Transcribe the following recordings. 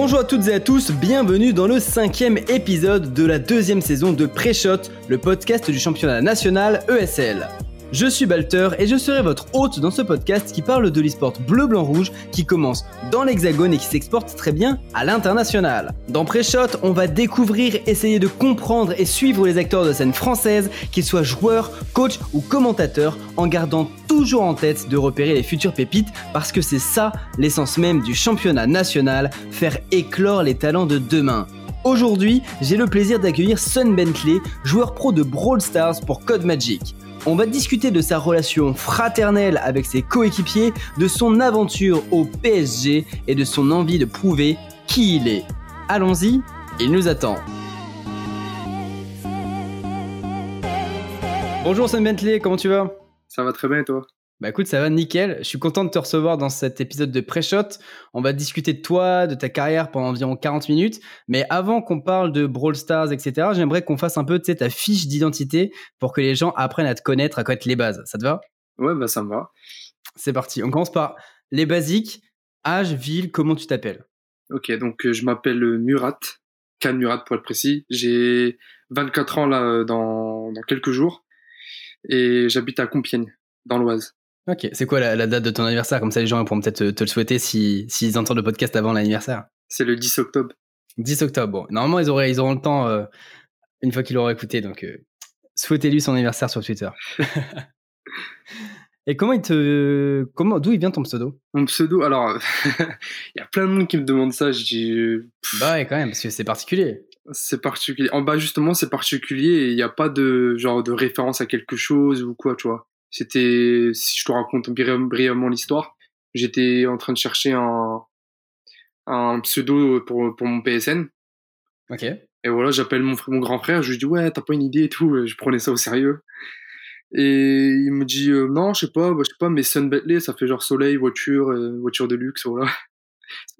Bonjour à toutes et à tous, bienvenue dans le cinquième épisode de la deuxième saison de Pré-Shot, le podcast du championnat national ESL. Je suis Balter et je serai votre hôte dans ce podcast qui parle de l'e-sport bleu-blanc-rouge qui commence dans l'hexagone et qui s'exporte très bien à l'international. Dans Pré-Shot, on va découvrir, essayer de comprendre et suivre les acteurs de scène française, qu'ils soient joueurs, coachs ou commentateurs, en gardant toujours en tête de repérer les futures pépites parce que c'est ça l'essence même du championnat national, faire éclore les talents de demain. Aujourd'hui, j'ai le plaisir d'accueillir Sun Bentley, joueur pro de Brawl Stars pour Code Magic. On va discuter de sa relation fraternelle avec ses coéquipiers, de son aventure au PSG et de son envie de prouver qui il est. Allons-y, il nous attend. Bonjour Sun Bentley, comment tu vas? Ça va très bien et toi? Bah écoute, ça va nickel. Je suis content de te recevoir dans cet épisode de Pré-Shot. On va discuter de toi, de ta carrière pendant environ 40 minutes. Mais avant qu'on parle de Brawl Stars, etc., j'aimerais qu'on fasse un peu ta fiche d'identité pour que les gens apprennent à te connaître, à connaître les bases. Ça te va? Ouais, bah ça me va. C'est parti. On commence par les basiques. Âge, ville, comment tu t'appelles? Ok, donc euh, je m'appelle Murat, Can Murat pour être précis. J'ai 24 ans là euh, dans, dans quelques jours et j'habite à Compiègne, dans l'Oise. Ok, c'est quoi la, date de ton anniversaire? Comme ça, les gens pourront peut-être te, le souhaiter s'ils si, entendent le podcast avant l'anniversaire. C'est le 10 octobre. 10 octobre, bon. Normalement, ils, auraient, ils auront le temps euh, une fois qu'ils l'auront écouté. Donc, euh, souhaitez-lui son anniversaire sur Twitter. Et comment il te. Comment, d'où il vient ton pseudo? Mon pseudo, alors, il y a plein de monde qui me demande ça. Je dis. Bah ouais, quand même, parce que c'est particulier. C'est particulier. En bas, justement, c'est particulier et il n'y a pas de genre de référence à quelque chose ou quoi, tu vois. C'était, si je te raconte brièvement l'histoire, j'étais en train de chercher un, un pseudo pour, pour mon PSN. Ok. Et voilà, j'appelle mon, mon grand frère, je lui dis ouais, t'as pas une idée et tout, je prenais ça au sérieux. Et il me dit euh, non, je sais pas, bah, je sais pas, mais Sun Bentley, ça fait genre soleil, voiture, euh, voiture de luxe, voilà.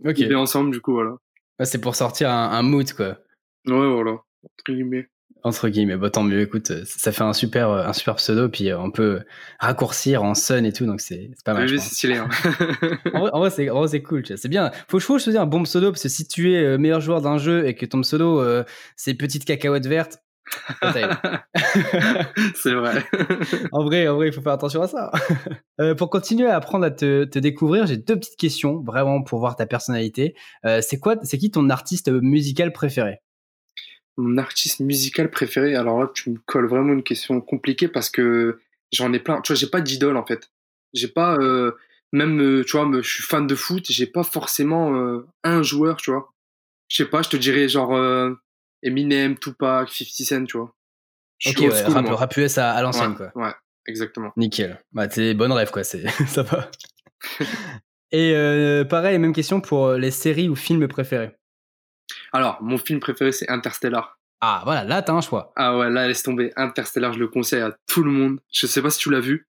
Ok. On ensemble, du coup, voilà. c'est pour sortir un, un mood, quoi. Ouais, voilà, entre guillemets. Entre guillemets, bah, tant mieux. Écoute, ça fait un super, un super pseudo, puis euh, on peut raccourcir en sun et tout, donc c'est pas mal. c'est stylé. Hein. en vrai, c'est cool. C'est bien. Faut, faut choisir un bon pseudo parce que si tu es euh, meilleur joueur d'un jeu et que ton pseudo euh, c'est petite cacahuète verte, c'est vrai. en vrai, en vrai, il faut faire attention à ça. pour continuer à apprendre à te, te découvrir, j'ai deux petites questions, vraiment pour voir ta personnalité. c'est quoi, c'est qui ton artiste musical préféré? Mon artiste musical préféré, alors là, tu me colles vraiment une question compliquée parce que j'en ai plein. Tu vois, j'ai pas d'idole en fait. J'ai pas, euh, même, euh, tu vois, je suis fan de foot, j'ai pas forcément euh, un joueur, tu vois. Je sais pas, je te dirais genre Eminem, Tupac, 50 Cent, tu vois. ok, ouais, rap, rap, US à, l'ancienne, quoi. Ouais, exactement. Nickel. Bah, c'est bonne rêve, quoi, c'est ça va. Et pareil, même question pour les séries ou films préférés. Alors, mon film préféré, c'est Interstellar. Ah, voilà, là, t'as un choix. Ah ouais, là, laisse tomber. Interstellar, je le conseille à tout le monde. Je sais pas si tu l'as vu.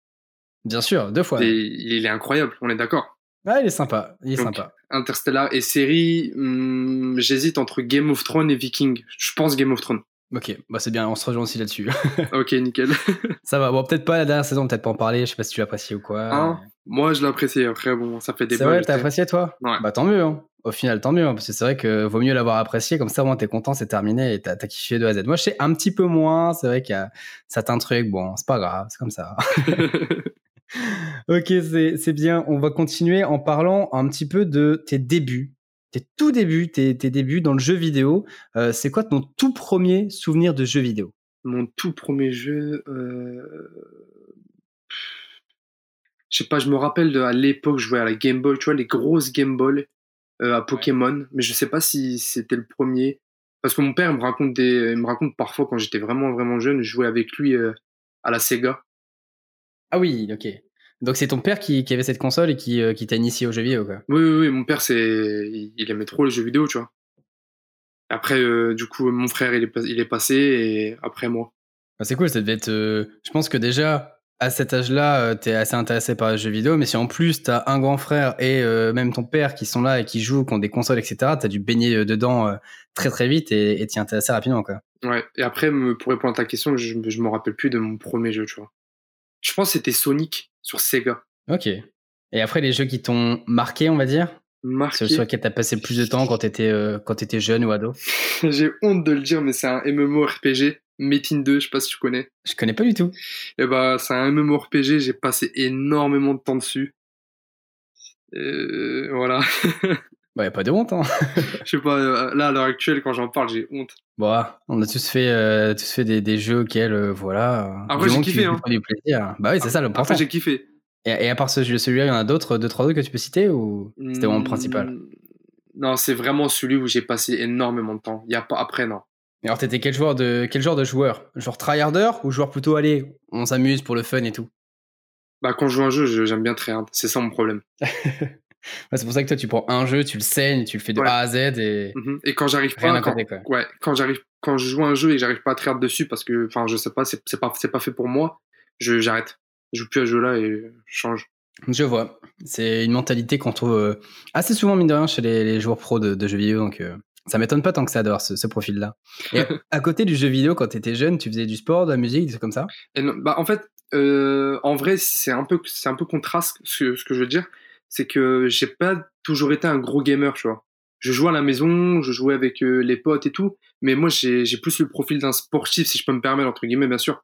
Bien sûr, deux fois. Et il est incroyable, on est d'accord. Ah, il est sympa, il est sympa. Interstellar et série, hmm, j'hésite entre Game of Thrones et Viking. Je pense Game of Thrones. Ok, bah c'est bien, on se rejoint aussi là-dessus. ok, nickel. ça va, bon, peut-être pas la dernière saison, peut-être pas en parler, je sais pas si tu l'apprécies ou quoi. Hein Moi, je l'apprécie, après, bon, ça fait des C'est vrai, t'as apprécié toi? Ouais. Bah tant mieux, hein au final, tant mieux, hein, parce que c'est vrai que vaut mieux l'avoir apprécié, comme ça, au moins, t'es content, c'est terminé et t'as as kiffé de A à Z. Moi, je sais un petit peu moins, c'est vrai qu'il y a certains trucs, bon, c'est pas grave, c'est comme ça. ok, c'est bien. On va continuer en parlant un petit peu de tes débuts, tes tout débuts, tes, débuts dans le jeu vidéo. Euh, c'est quoi ton tout premier souvenir de jeu vidéo? Mon tout premier jeu. Euh... Je sais pas, je me rappelle de, à l'époque, je jouais à la Game Boy, tu vois, les grosses Game Boy. Euh, à Pokémon, mais je sais pas si c'était le premier. Parce que mon père me raconte des, il me raconte parfois quand j'étais vraiment vraiment jeune, je jouais avec lui euh, à la Sega. Ah oui, ok. Donc c'est ton père qui, qui, avait cette console et qui, euh, qui t'a initié aux jeux vidéo, quoi. Oui, oui, oui. Mon père, c'est, il, aimait trop les jeux vidéo, tu vois. Après, du coup, mon frère, il est, il est passé et après moi. Ah, c'est cool, ça devait être. je pense que déjà, à cet âge-là, euh, tu es assez intéressé par les jeux vidéo, mais si en plus tu as un grand frère et euh, même ton père qui sont là et qui jouent, qui ont des consoles, etc., tu as dû baigner euh, dedans très très vite et t'y intéresser rapidement. Quoi. Ouais, et après, pour répondre à ta question, je, je me rappelle plus de mon premier jeu, tu vois. Je pense que c'était Sonic sur Sega. Ok. Et après, les jeux qui t'ont marqué, on va dire? Marqué. Sur, lequel t'as passé plus de temps quand t'étais euh, quand étais jeune ou ado? J'ai honte de le dire, mais c'est un MMORPG. Metin 2, je sais pas si tu connais. Je connais pas du tout. Et eh bah, c'est un MMORPG, j'ai passé énormément de temps dessus. Euh, voilà. bah, y a pas de honte, hein. je sais pas, euh, là, à l'heure actuelle, quand j'en parle, j'ai honte. Bon, on a tous fait, euh, tous fait des, des jeux auxquels, euh, voilà. Après, j'ai kiffé, hein. Du plaisir. Bah oui, c'est ça l'important. Après, j'ai kiffé. Et, et, à part ce, celui-là, il y en a d'autres, deux, trois autres que tu peux citer ou c'était vraiment le principal? Hmm, Non, c'est vraiment celui où j'ai passé énormément de temps. Il y a pas, après, non. Alors, t'étais quel, joueur de, quel genre de joueur? Genre tryharder ou joueur plutôt, allez, on s'amuse pour le fun et tout? Bah, quand je joue un jeu, j'aime bien tryhard. C'est ça mon problème. c'est pour ça que toi, tu prends un jeu, tu le saignes, tu le fais de A à Z et. Mhm. Et quand j'arrive pas. Quand, Ouais, quand j'arrive, quand je joue un jeu et j'arrive pas à tryhard dessus parce que, enfin, je sais pas, c'est pas, c'est pas fait pour moi, je, j'arrête. Je joue plus à ce jeu-là et je change. Je vois. C'est une mentalité qu'on trouve euh, assez souvent, mine de rien, chez les, joueurs pros de, jeux vidéo. Donc, euh, ça m'étonne pas tant que ça d'avoir ce, profil-là. À côté du jeu vidéo, quand tu étais jeune, tu faisais du sport, de la musique, des trucs comme ça? Et bah, En fait, euh, en vrai, c'est un peu, c'est un peu contraste ce, ce que je veux dire. C'est que j'ai pas toujours été un gros gamer, tu vois. Je jouais à la maison, je jouais avec euh, les potes et tout, mais moi j'ai plus le profil d'un sportif, si je peux me permettre, entre guillemets, bien sûr.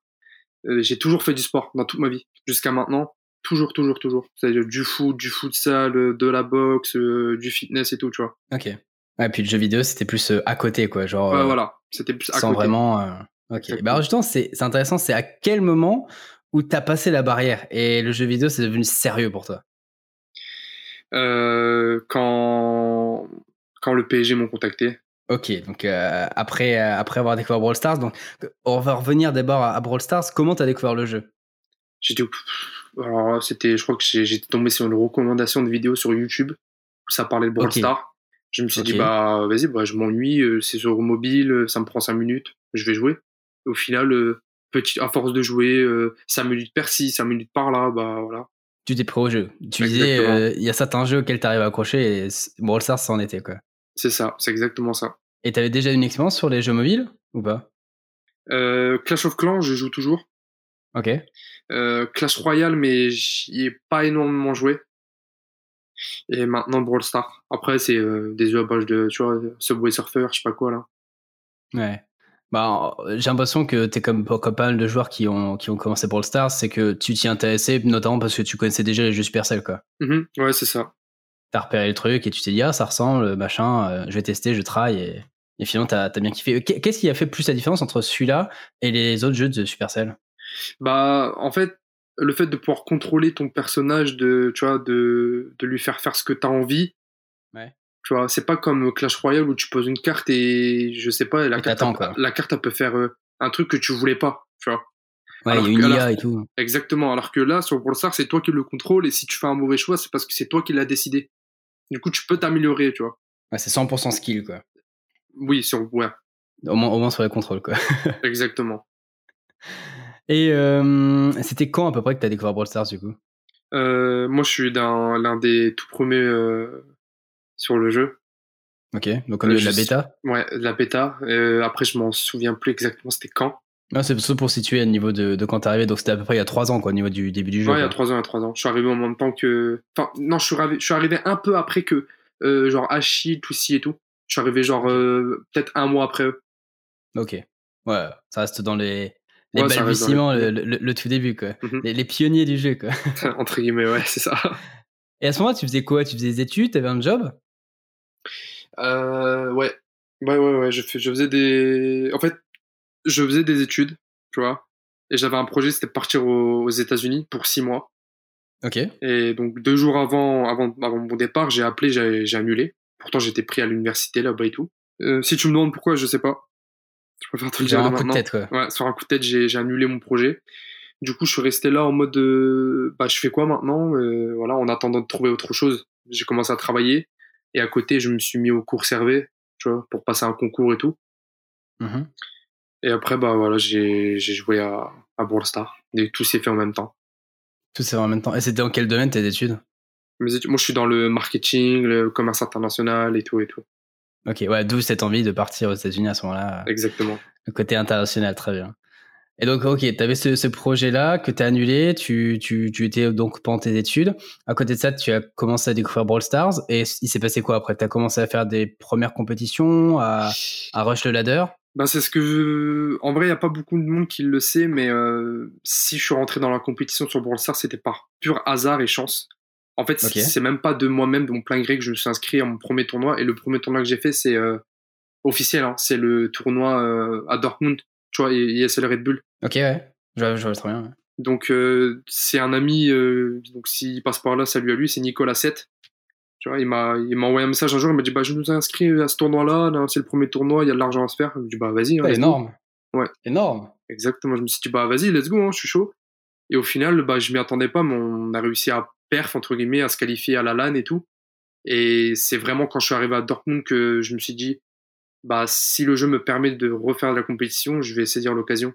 Euh, j'ai toujours fait du sport dans toute ma vie, jusqu'à maintenant. Toujours, toujours, toujours. C'est-à-dire du foot, du futsal, de la boxe, du fitness et tout, tu vois. Ok. Ouais, puis le jeu vidéo, c'était plus euh, à côté, quoi. Genre, ouais, voilà. C'était plus à sans vraiment. Euh, ok. Bah, justement, c'est intéressant. C'est à quel moment où t'as passé la barrière et le jeu vidéo, c'est devenu sérieux pour toi? Euh, quand... quand le PSG m'ont contacté. Ok, donc après, après avoir découvert Brawl Stars, donc on va revenir d'abord à, Brawl Stars. Comment t'as découvert le jeu? J'étais, alors c'était, je crois que j'étais tombé sur une recommandation de vidéo sur YouTube où ça parlait de Brawl Stars. Je me suis dit, bah, vas-y, bah, je m'ennuie, euh, c'est sur mobile, euh, ça me prend 5 minutes, je vais jouer. Au final, euh, petit, à force de jouer, 5 minutes par-ci, 5 minutes par-là, bah voilà. Tu t'es prêt au jeu. Tu disais, il y a certains jeux auxquels tu arrives à accrocher et Brawl Stars, ça en était, quoi. C'est ça, c'est exactement ça. Et t'avais déjà une expérience sur les jeux mobiles ou pas? Clash of Clans, je joue toujours. Ok. Clash Royale, mais j'y ai pas énormément joué et maintenant Brawl Stars. Après, c'est euh, des jeux à base de, tu vois, Subway Surfer, je sais pas quoi, là. Ouais. Bah, j'ai l'impression que tu es comme, comme pas mal de joueurs qui ont, qui ont commencé Brawl Stars, c'est que tu t'y intéressais, notamment parce que tu connaissais déjà les jeux Supercell, quoi. Mm-hmm. ouais, c'est ça. T'as repéré le truc et tu t'es dit, ah, ça ressemble, machin, euh, je vais tester, je try, et, et finalement, t'as as bien kiffé. Qu'est-ce qui a fait plus la différence entre celui-là et les autres jeux de Supercell Bah, en fait, le fait de pouvoir contrôler ton personnage, de, tu vois, de, de lui faire faire ce que tu as envie. Ouais. Tu vois, c'est pas comme Clash Royale où tu poses une carte et je sais pas, la, carte, la carte, elle peut faire euh, un truc que tu voulais pas, tu vois. Ouais, il y a une IA et tout. Exactement. Alors que là, sur Stars, c'est toi qui le contrôle et si tu fais un mauvais choix, c'est parce que c'est toi qui l'as décidé. Du coup, tu peux t'améliorer, tu vois. Ouais, c'est 100% skill, quoi. Oui, sur, ouais. Au moins, au moins sur les contrôles, quoi. Exactement. Et euh, c'était quand à peu près que tu as découvert Brawl Stars du coup? Euh, Moi je suis l'un des tout premiers euh, sur le jeu. Ok, donc on est de la bêta? Ouais, de la bêta. après je m'en souviens plus exactement c'était quand. Non, c'est surtout pour situer le niveau de, de quand t'es arrivé, donc c'était à peu près il y a 3 ans quoi, au niveau du début du jeu. Ouais, il y a 3 ans, il y a 3 ans. Je suis arrivé en même temps que. Enfin, non, je suis arrivé, je suis arrivé un peu après que, genre Hachi, Toussi et tout. Je suis arrivé genre peut-être un mois après eux. Ok. Ouais, ça reste dans les, les balbutiements, le, tout début, quoi. Mhm. les, pionniers du jeu, quoi. Entre guillemets, ouais, c'est ça. Et à ce moment-là, tu faisais quoi? Tu faisais des études? T'avais un job? Euh, Ouais. Ouais, ouais, ouais. Je, je faisais des. En fait, je faisais des études, tu vois. Et j'avais un projet, c'était de partir aux, États-Unis pour six mois. Ok. Et donc, deux jours avant, avant, avant mon départ, j'ai appelé, j'ai annulé. Pourtant, j'étais pris à l'université là-bas et tout. Euh, si tu me demandes pourquoi, je sais pas. Je préfère te le dire un coup de tête, ouais. ouais. sur un coup de tête, j'ai annulé mon projet. Du coup, je suis resté là en mode, euh, bah, je fais quoi maintenant euh, Voilà, en attendant de trouver autre chose. J'ai commencé à travailler et à côté, je me suis mis au cours Servet, tu vois, pour passer un concours et tout. Mm-hmm. Et après, bah voilà, j'ai joué à, à Brawl Stars. Et tout s'est fait en même temps. Tout s'est fait en même temps. Et c'était dans quel domaine tes études? Mes études, moi, je suis dans le marketing, le commerce international et tout et tout. Ok, ouais, d'où cette envie de partir aux États-Unis à ce moment-là. Exactement. Le côté international, très bien. Et donc, ok, tu avais ce, ce projet-là que tu as annulé, tu, tu, tu étais donc pendant tes études. À côté de ça, tu as commencé à découvrir Brawl Stars. Et il s'est passé quoi après? Tu as commencé à faire des premières compétitions, à, à rush le ladder? Bah, c'est ce que je... En vrai, il n'y a pas beaucoup de monde qui le sait, mais euh, si je suis rentré dans la compétition sur Brawl Stars, c'était par pur hasard et chance. En fait, Ok. c'est même pas de moi-même, de mon plein gré, que je me suis inscrit à mon premier tournoi. Et le premier tournoi que j'ai fait, c'est euh, officiel. Hein, c'est le tournoi euh, à Dortmund, tu vois, et ESL Red Bull. Ok, ouais. Je vois, je vois très bien. ouais. Donc, euh, c'est un ami, donc s'il passe par là, salut à lui, c'est Nicolas 7. Tu vois, il m'a, il m'a envoyé un message un jour, il m'a dit, bah, je nous ai inscrit à ce tournoi-là, là, c'est le premier tournoi, il y a de l'argent à se faire. Je me dis, bah, vas-y. hein, Ouais, let's go. énorme. Ouais. Énorme. Exactement. Je me suis dit, bah, vas-y, let's go, hein, je suis chaud. Et au final, bah, je m'y attendais pas, mais on a réussi à perf, entre guillemets, à se qualifier à la LAN et tout. Et c'est vraiment quand je suis arrivé à Dortmund que je me suis dit, bah, si le jeu me permet de refaire de la compétition, je vais saisir l'occasion.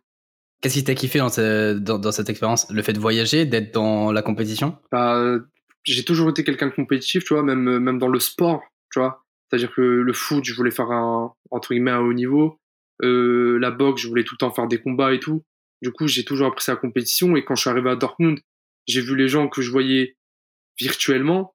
Qu'est-ce qui t'a kiffé dans, ce- dans, dans cette expérience? Le fait de voyager, d'être dans la compétition? Bah, j'ai toujours été quelqu'un de compétitif, tu vois, même, même dans le sport, tu vois. C'est-à-dire que le foot, je voulais faire un, entre guillemets, un haut niveau. Euh, la boxe, je voulais tout le temps faire des combats et tout. Du coup, j'ai toujours apprécié la compétition. Et quand je suis arrivé à Dortmund, j'ai vu les gens que je voyais virtuellement.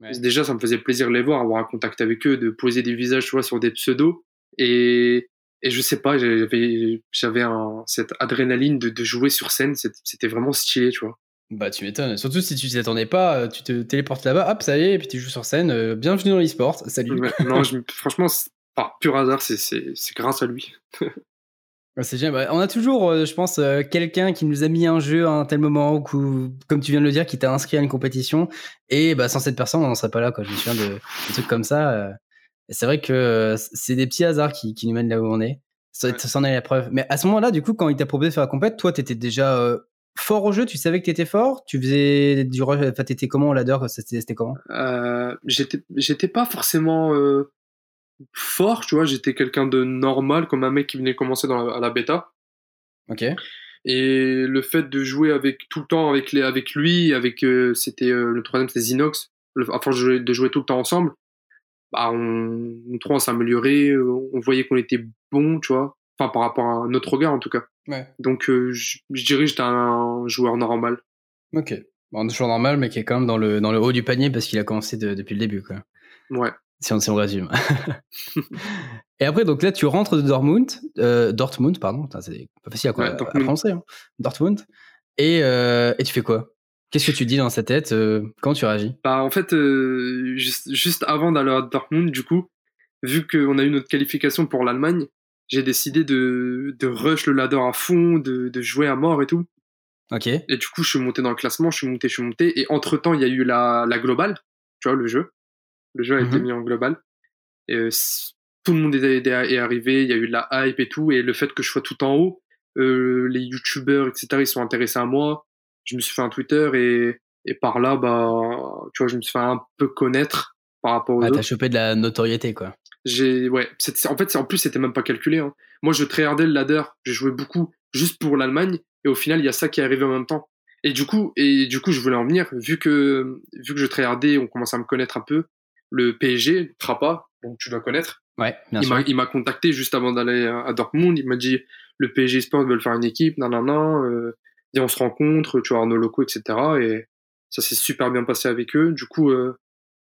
Ouais. Déjà, ça me faisait plaisir de les voir, avoir un contact avec eux, de poser des visages, tu vois, sur des pseudos. Et, et je sais pas, j'avais, j'avais un, cette adrénaline de, de jouer sur scène. C'était vraiment stylé, tu vois. Bah, tu m'étonnes. Surtout si tu t'y attendais pas, euh, tu te téléportes là-bas, hop, ça y est, et puis tu joues sur scène. euh, bienvenue dans l'e-sport. Salut. Ouais, non, je, franchement, par pur hasard, c'est grâce à lui. Ouais, C'est génial. Bah, on a toujours, euh, je pense, euh, quelqu'un qui nous a mis un jeu à un tel moment, ou comme tu viens de le dire, qui t'a inscrit à une compétition. Et bah, sans cette personne, on n'en serait pas là. Quoi. Je me souviens de, de trucs comme ça. euh. C'est vrai que c'est des petits hasards qui, qui nous mènent là où on est. Ça, Ouais. ça en est la preuve. Mais à ce moment-là, du coup, quand il t'a proposé de faire la compète, toi, t'étais déjà euh, fort au jeu? Tu savais que t'étais fort? Tu faisais du rush. Enfin, t'étais comment au ladder C'était comment? Euh, j'étais j'étais pas forcément euh, fort, tu vois, j'étais quelqu'un de normal, comme un mec qui venait commencer dans la, à la bêta. Ok. Et le fait de jouer avec tout le temps avec les avec lui, avec euh, c'était euh, le troisième c'était Zinox. Le, à force de jouer, de jouer tout le temps ensemble, bah on, on s'améliorait, euh, on voyait qu'on était bon, tu vois. Enfin par rapport à notre regard en tout cas. Ouais. Donc euh, je je dirais que j'étais un joueur normal. Ok. Bon, toujours normal, mais qui est quand même dans le, dans le haut du panier parce qu'il a commencé de- depuis le début. Quoi. Ouais. Si on, si on résume. et après, donc là, tu rentres de Dortmund, euh, Dortmund, pardon, c'est pas facile à, Ouais, à Dortmund. prononcer, hein. Dortmund. Et, euh, et tu fais quoi? Qu'est-ce que tu dis dans sa tête euh, Comment tu réagis? Bah, en fait, euh, juste, juste avant d'aller à Dortmund, du coup, vu qu'on a eu notre qualification pour l'Allemagne, j'ai décidé de, de rush le ladder à fond, de, de jouer à mort et tout. Ok. Et du coup, je suis monté dans le classement, je suis monté, je suis monté. Et entre-temps, il y a eu la, la globale, tu vois, le jeu. Le jeu a été Mhm. mis en global. Et euh, tout le monde est, arrivé, il y a eu de la hype et tout. Et le fait que je sois tout en haut, euh, les youtubeurs, etc., ils sont intéressés à moi. Je me suis fait un Twitter et, et par là, bah, tu vois, je me suis fait un peu connaître par rapport aux Ah, t'as chopé de la notoriété, quoi. J'ai, ouais, en fait, en plus, c'était même pas calculé. Hein. Moi, je tryhardais le ladder, je jouais beaucoup juste pour l'Allemagne, et au final, il y a ça qui est arrivé en même temps. Et du coup, et du coup, je voulais en venir, vu que, vu que je tryhardais, on commence à me connaître un peu. Le PSG, Trappa, donc tu dois connaître, Ouais, bien il sûr. m'a, il m'a contacté juste avant d'aller à Dortmund. Il m'a dit, le PSG Sport veulent faire une équipe, nan, nan, nan, euh, et on se rencontre, tu avoir nos locaux, etc. Et ça s'est super bien passé avec eux. Du coup, euh,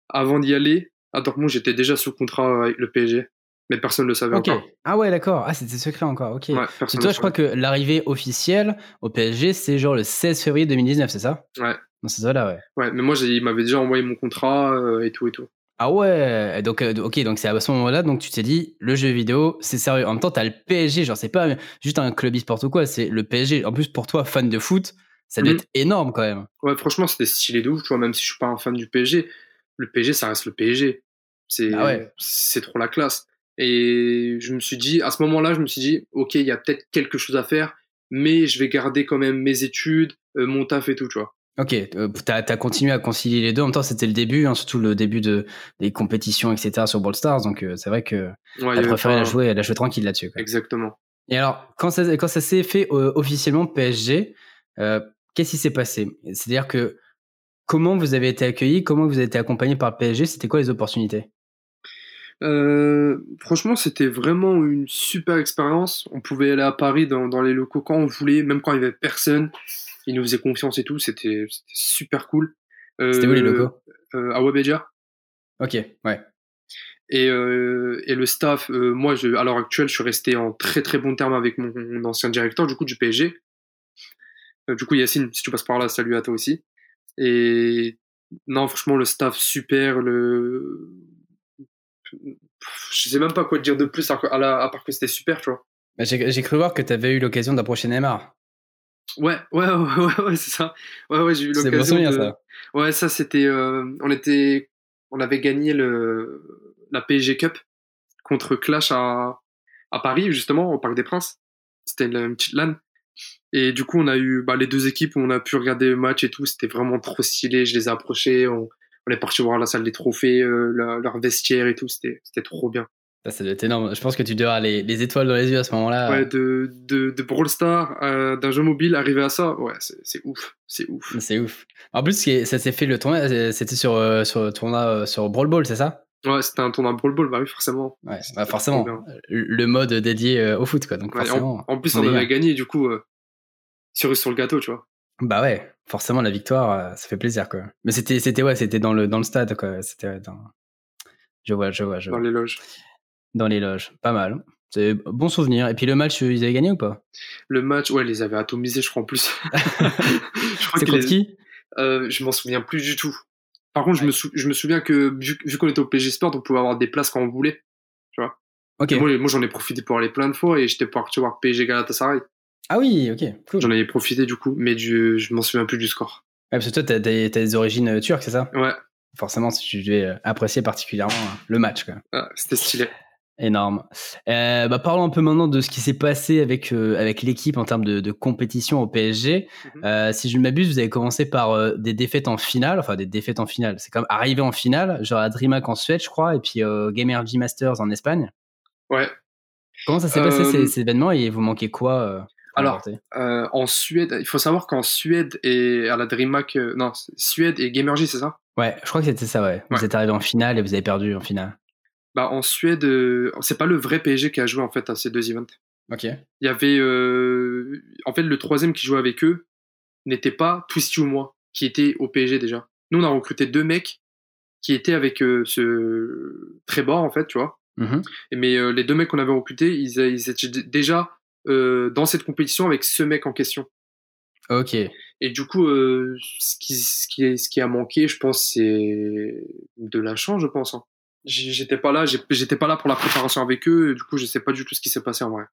avant d'y aller, à Dortmund, j'étais déjà sous contrat avec le PSG. Mais personne ne le savait encore. Ah ouais, d'accord. Ah, c'était secret encore. Ok. Ouais, toi, je crois que l'arrivée officielle au PSG, c'est genre le 16 février 2019, c'est ça? Ouais. C'est ça là, ouais. Ouais, mais moi, il m'avait déjà envoyé mon contrat euh, et tout et tout. Ah ouais, donc euh, ok, donc c'est à ce moment-là, donc tu t'es dit, le jeu vidéo, c'est sérieux. En même temps, t'as le PSG, genre c'est pas juste un club e-sport ou quoi, c'est le PSG. En plus, pour toi, fan de foot, ça doit Mhm. être énorme quand même. Ouais, franchement, c'était stylé de ouf, tu vois, même si je suis pas un fan du PSG. Le PSG, ça reste le PSG. C'est Ah ouais. c'est trop la classe. Et je me suis dit, à ce moment-là, je me suis dit, ok, il y a peut-être quelque chose à faire, mais je vais garder quand même mes études, euh, mon taf et tout, tu vois. Ok, euh, t'as as continué à concilier les deux. En même temps, c'était le début, hein, surtout le début de, des compétitions, etc. sur Brawl Stars. Donc euh, c'est vrai que Ouais, t'as préféré pas- la jouer, la jouer tranquille là-dessus. Exactement. Et alors, quand ça, quand ça s'est fait euh, officiellement PSG, euh, qu'est-ce qui s'est passé? C'est-à-dire que comment vous avez été accueilli, comment vous avez été accompagné par le PSG, c'était quoi les opportunités? Euh, franchement, c'était vraiment une super expérience. On pouvait aller à Paris dans, dans les locaux quand on voulait, même quand il y avait personne. Ils nous faisaient confiance et tout. C'était super cool. Euh, C'était où les locaux? euh, À Webedia. Ok, ouais. Et, euh, et le staff, euh, moi, je, à l'heure actuelle, je suis resté en très très bon terme avec mon, mon ancien directeur du coup du PSG. Euh, du coup, Yacine, si tu passes par là, salut à toi aussi. Et non, franchement, le staff super. Le, je sais même pas quoi te dire de plus à, à la- à part que c'était super, tu vois. Bah, j'ai cru voir que tu avais eu l'occasion d'approcher Neymar. Ouais, ouais, ouais, ouais, ouais, c'est ça. Ouais, ouais, j'ai eu l'occasion de... ça. Ouais, ça c'était, euh, on était, on avait gagné le la PSG Cup contre Clash à à Paris justement au Parc des Princes. C'était une, une petite LAN. Et du coup, on a eu bah, les deux équipes où on a pu regarder le match et tout. C'était vraiment trop stylé. Je les ai approchés. On, on est parti voir la salle des trophées, euh, leur, leur vestiaire et tout. C'était c'était trop bien. Ça, doit être énorme. Je pense que tu dois avoir les, les étoiles dans les yeux à ce moment-là. Ouais, de de de Brawl Stars, euh, d'un jeu mobile arriver à ça, ouais, c'est ouf, c'est ouf. C'est ouf. En plus, ça s'est fait le tournoi, euh, c'était sur, euh, sur tournoi euh, sur Brawl Ball, c'est ça? Ouais, c'était un tournoi Brawl Ball, bah oui, forcément. Ouais, bah forcément. Le mode dédié euh, au foot, quoi. Donc Ouais, forcément. en, en plus, on on avait gagné, du coup, cerise sur le gâteau, tu vois. Bah ouais, forcément la victoire, ça fait plaisir, quoi. Mais c'était, ouais, c'était dans le dans le stade, quoi. C'était dans. Je vois, je vois, je dans vois. les loges. Dans les loges, pas mal. C'est bon souvenir. Et puis le match, ils avaient gagné ou pas? Le match, ouais, ils les avaient atomisés, je crois, en plus. C'est contre les- qui? Euh, Je m'en souviens plus du tout. Par contre, je, me sou- je me souviens que, vu, vu qu'on était au PSG Sport, on pouvait avoir des places quand on voulait. Ok. Et moi, moi j'en ai profité pour aller plein de fois et j'étais parti voir PSG Galatasaray. Ah oui, ok, cool. J'en avais profité, du coup, mais du, je m'en souviens plus du score. Ouais, parce que toi, t'as des, t'as des origines euh, turques, c'est ça? Ouais, Forcément, si tu devais euh, apprécier particulièrement euh, le match, ah, c'était stylé. Énorme. Euh, bah, parlons un peu maintenant de ce qui s'est passé avec, euh, avec l'équipe en termes de, de compétition au PSG. Mhm. Euh, si je ne m'abuse, vous avez commencé par des défaites en finale, enfin des défaites en finale. C'est comme arrivé en finale, genre à DreamHack en Suède, je crois, et puis euh, Gamergy Masters en Espagne. Ouais. Comment ça s'est passé ces, ces événements et vous manquez quoi Alors, en Suède, il faut savoir qu'en Suède et à la DreamHack, non, Suède et Gamergy, c'est ça? Ouais, je crois que c'était ça, ouais. Vous êtes arrivé en finale et vous avez perdu en finale. Bah, en Suède, euh, c'est pas le vrai PSG qui a joué en fait à ces deux events. Ok. Il y avait, euh, en fait, le troisième qui jouait avec eux n'était pas Twisty ou moi, qui était au PSG déjà. Nous, on a recruté deux mecs qui étaient avec euh, ce Trébor, en fait, tu vois. Mhm. Et Mais euh, les deux mecs qu'on avait recrutés, ils, ils étaient déjà euh, dans cette compétition avec ce mec en question. Ok. Et du coup, euh, ce, qui, ce, qui, ce qui a manqué, je pense, c'est de la chance, je pense. hein. J'étais pas là, j'étais pas là pour la préparation avec eux, et du coup, je sais pas du tout ce qui s'est passé en vrai.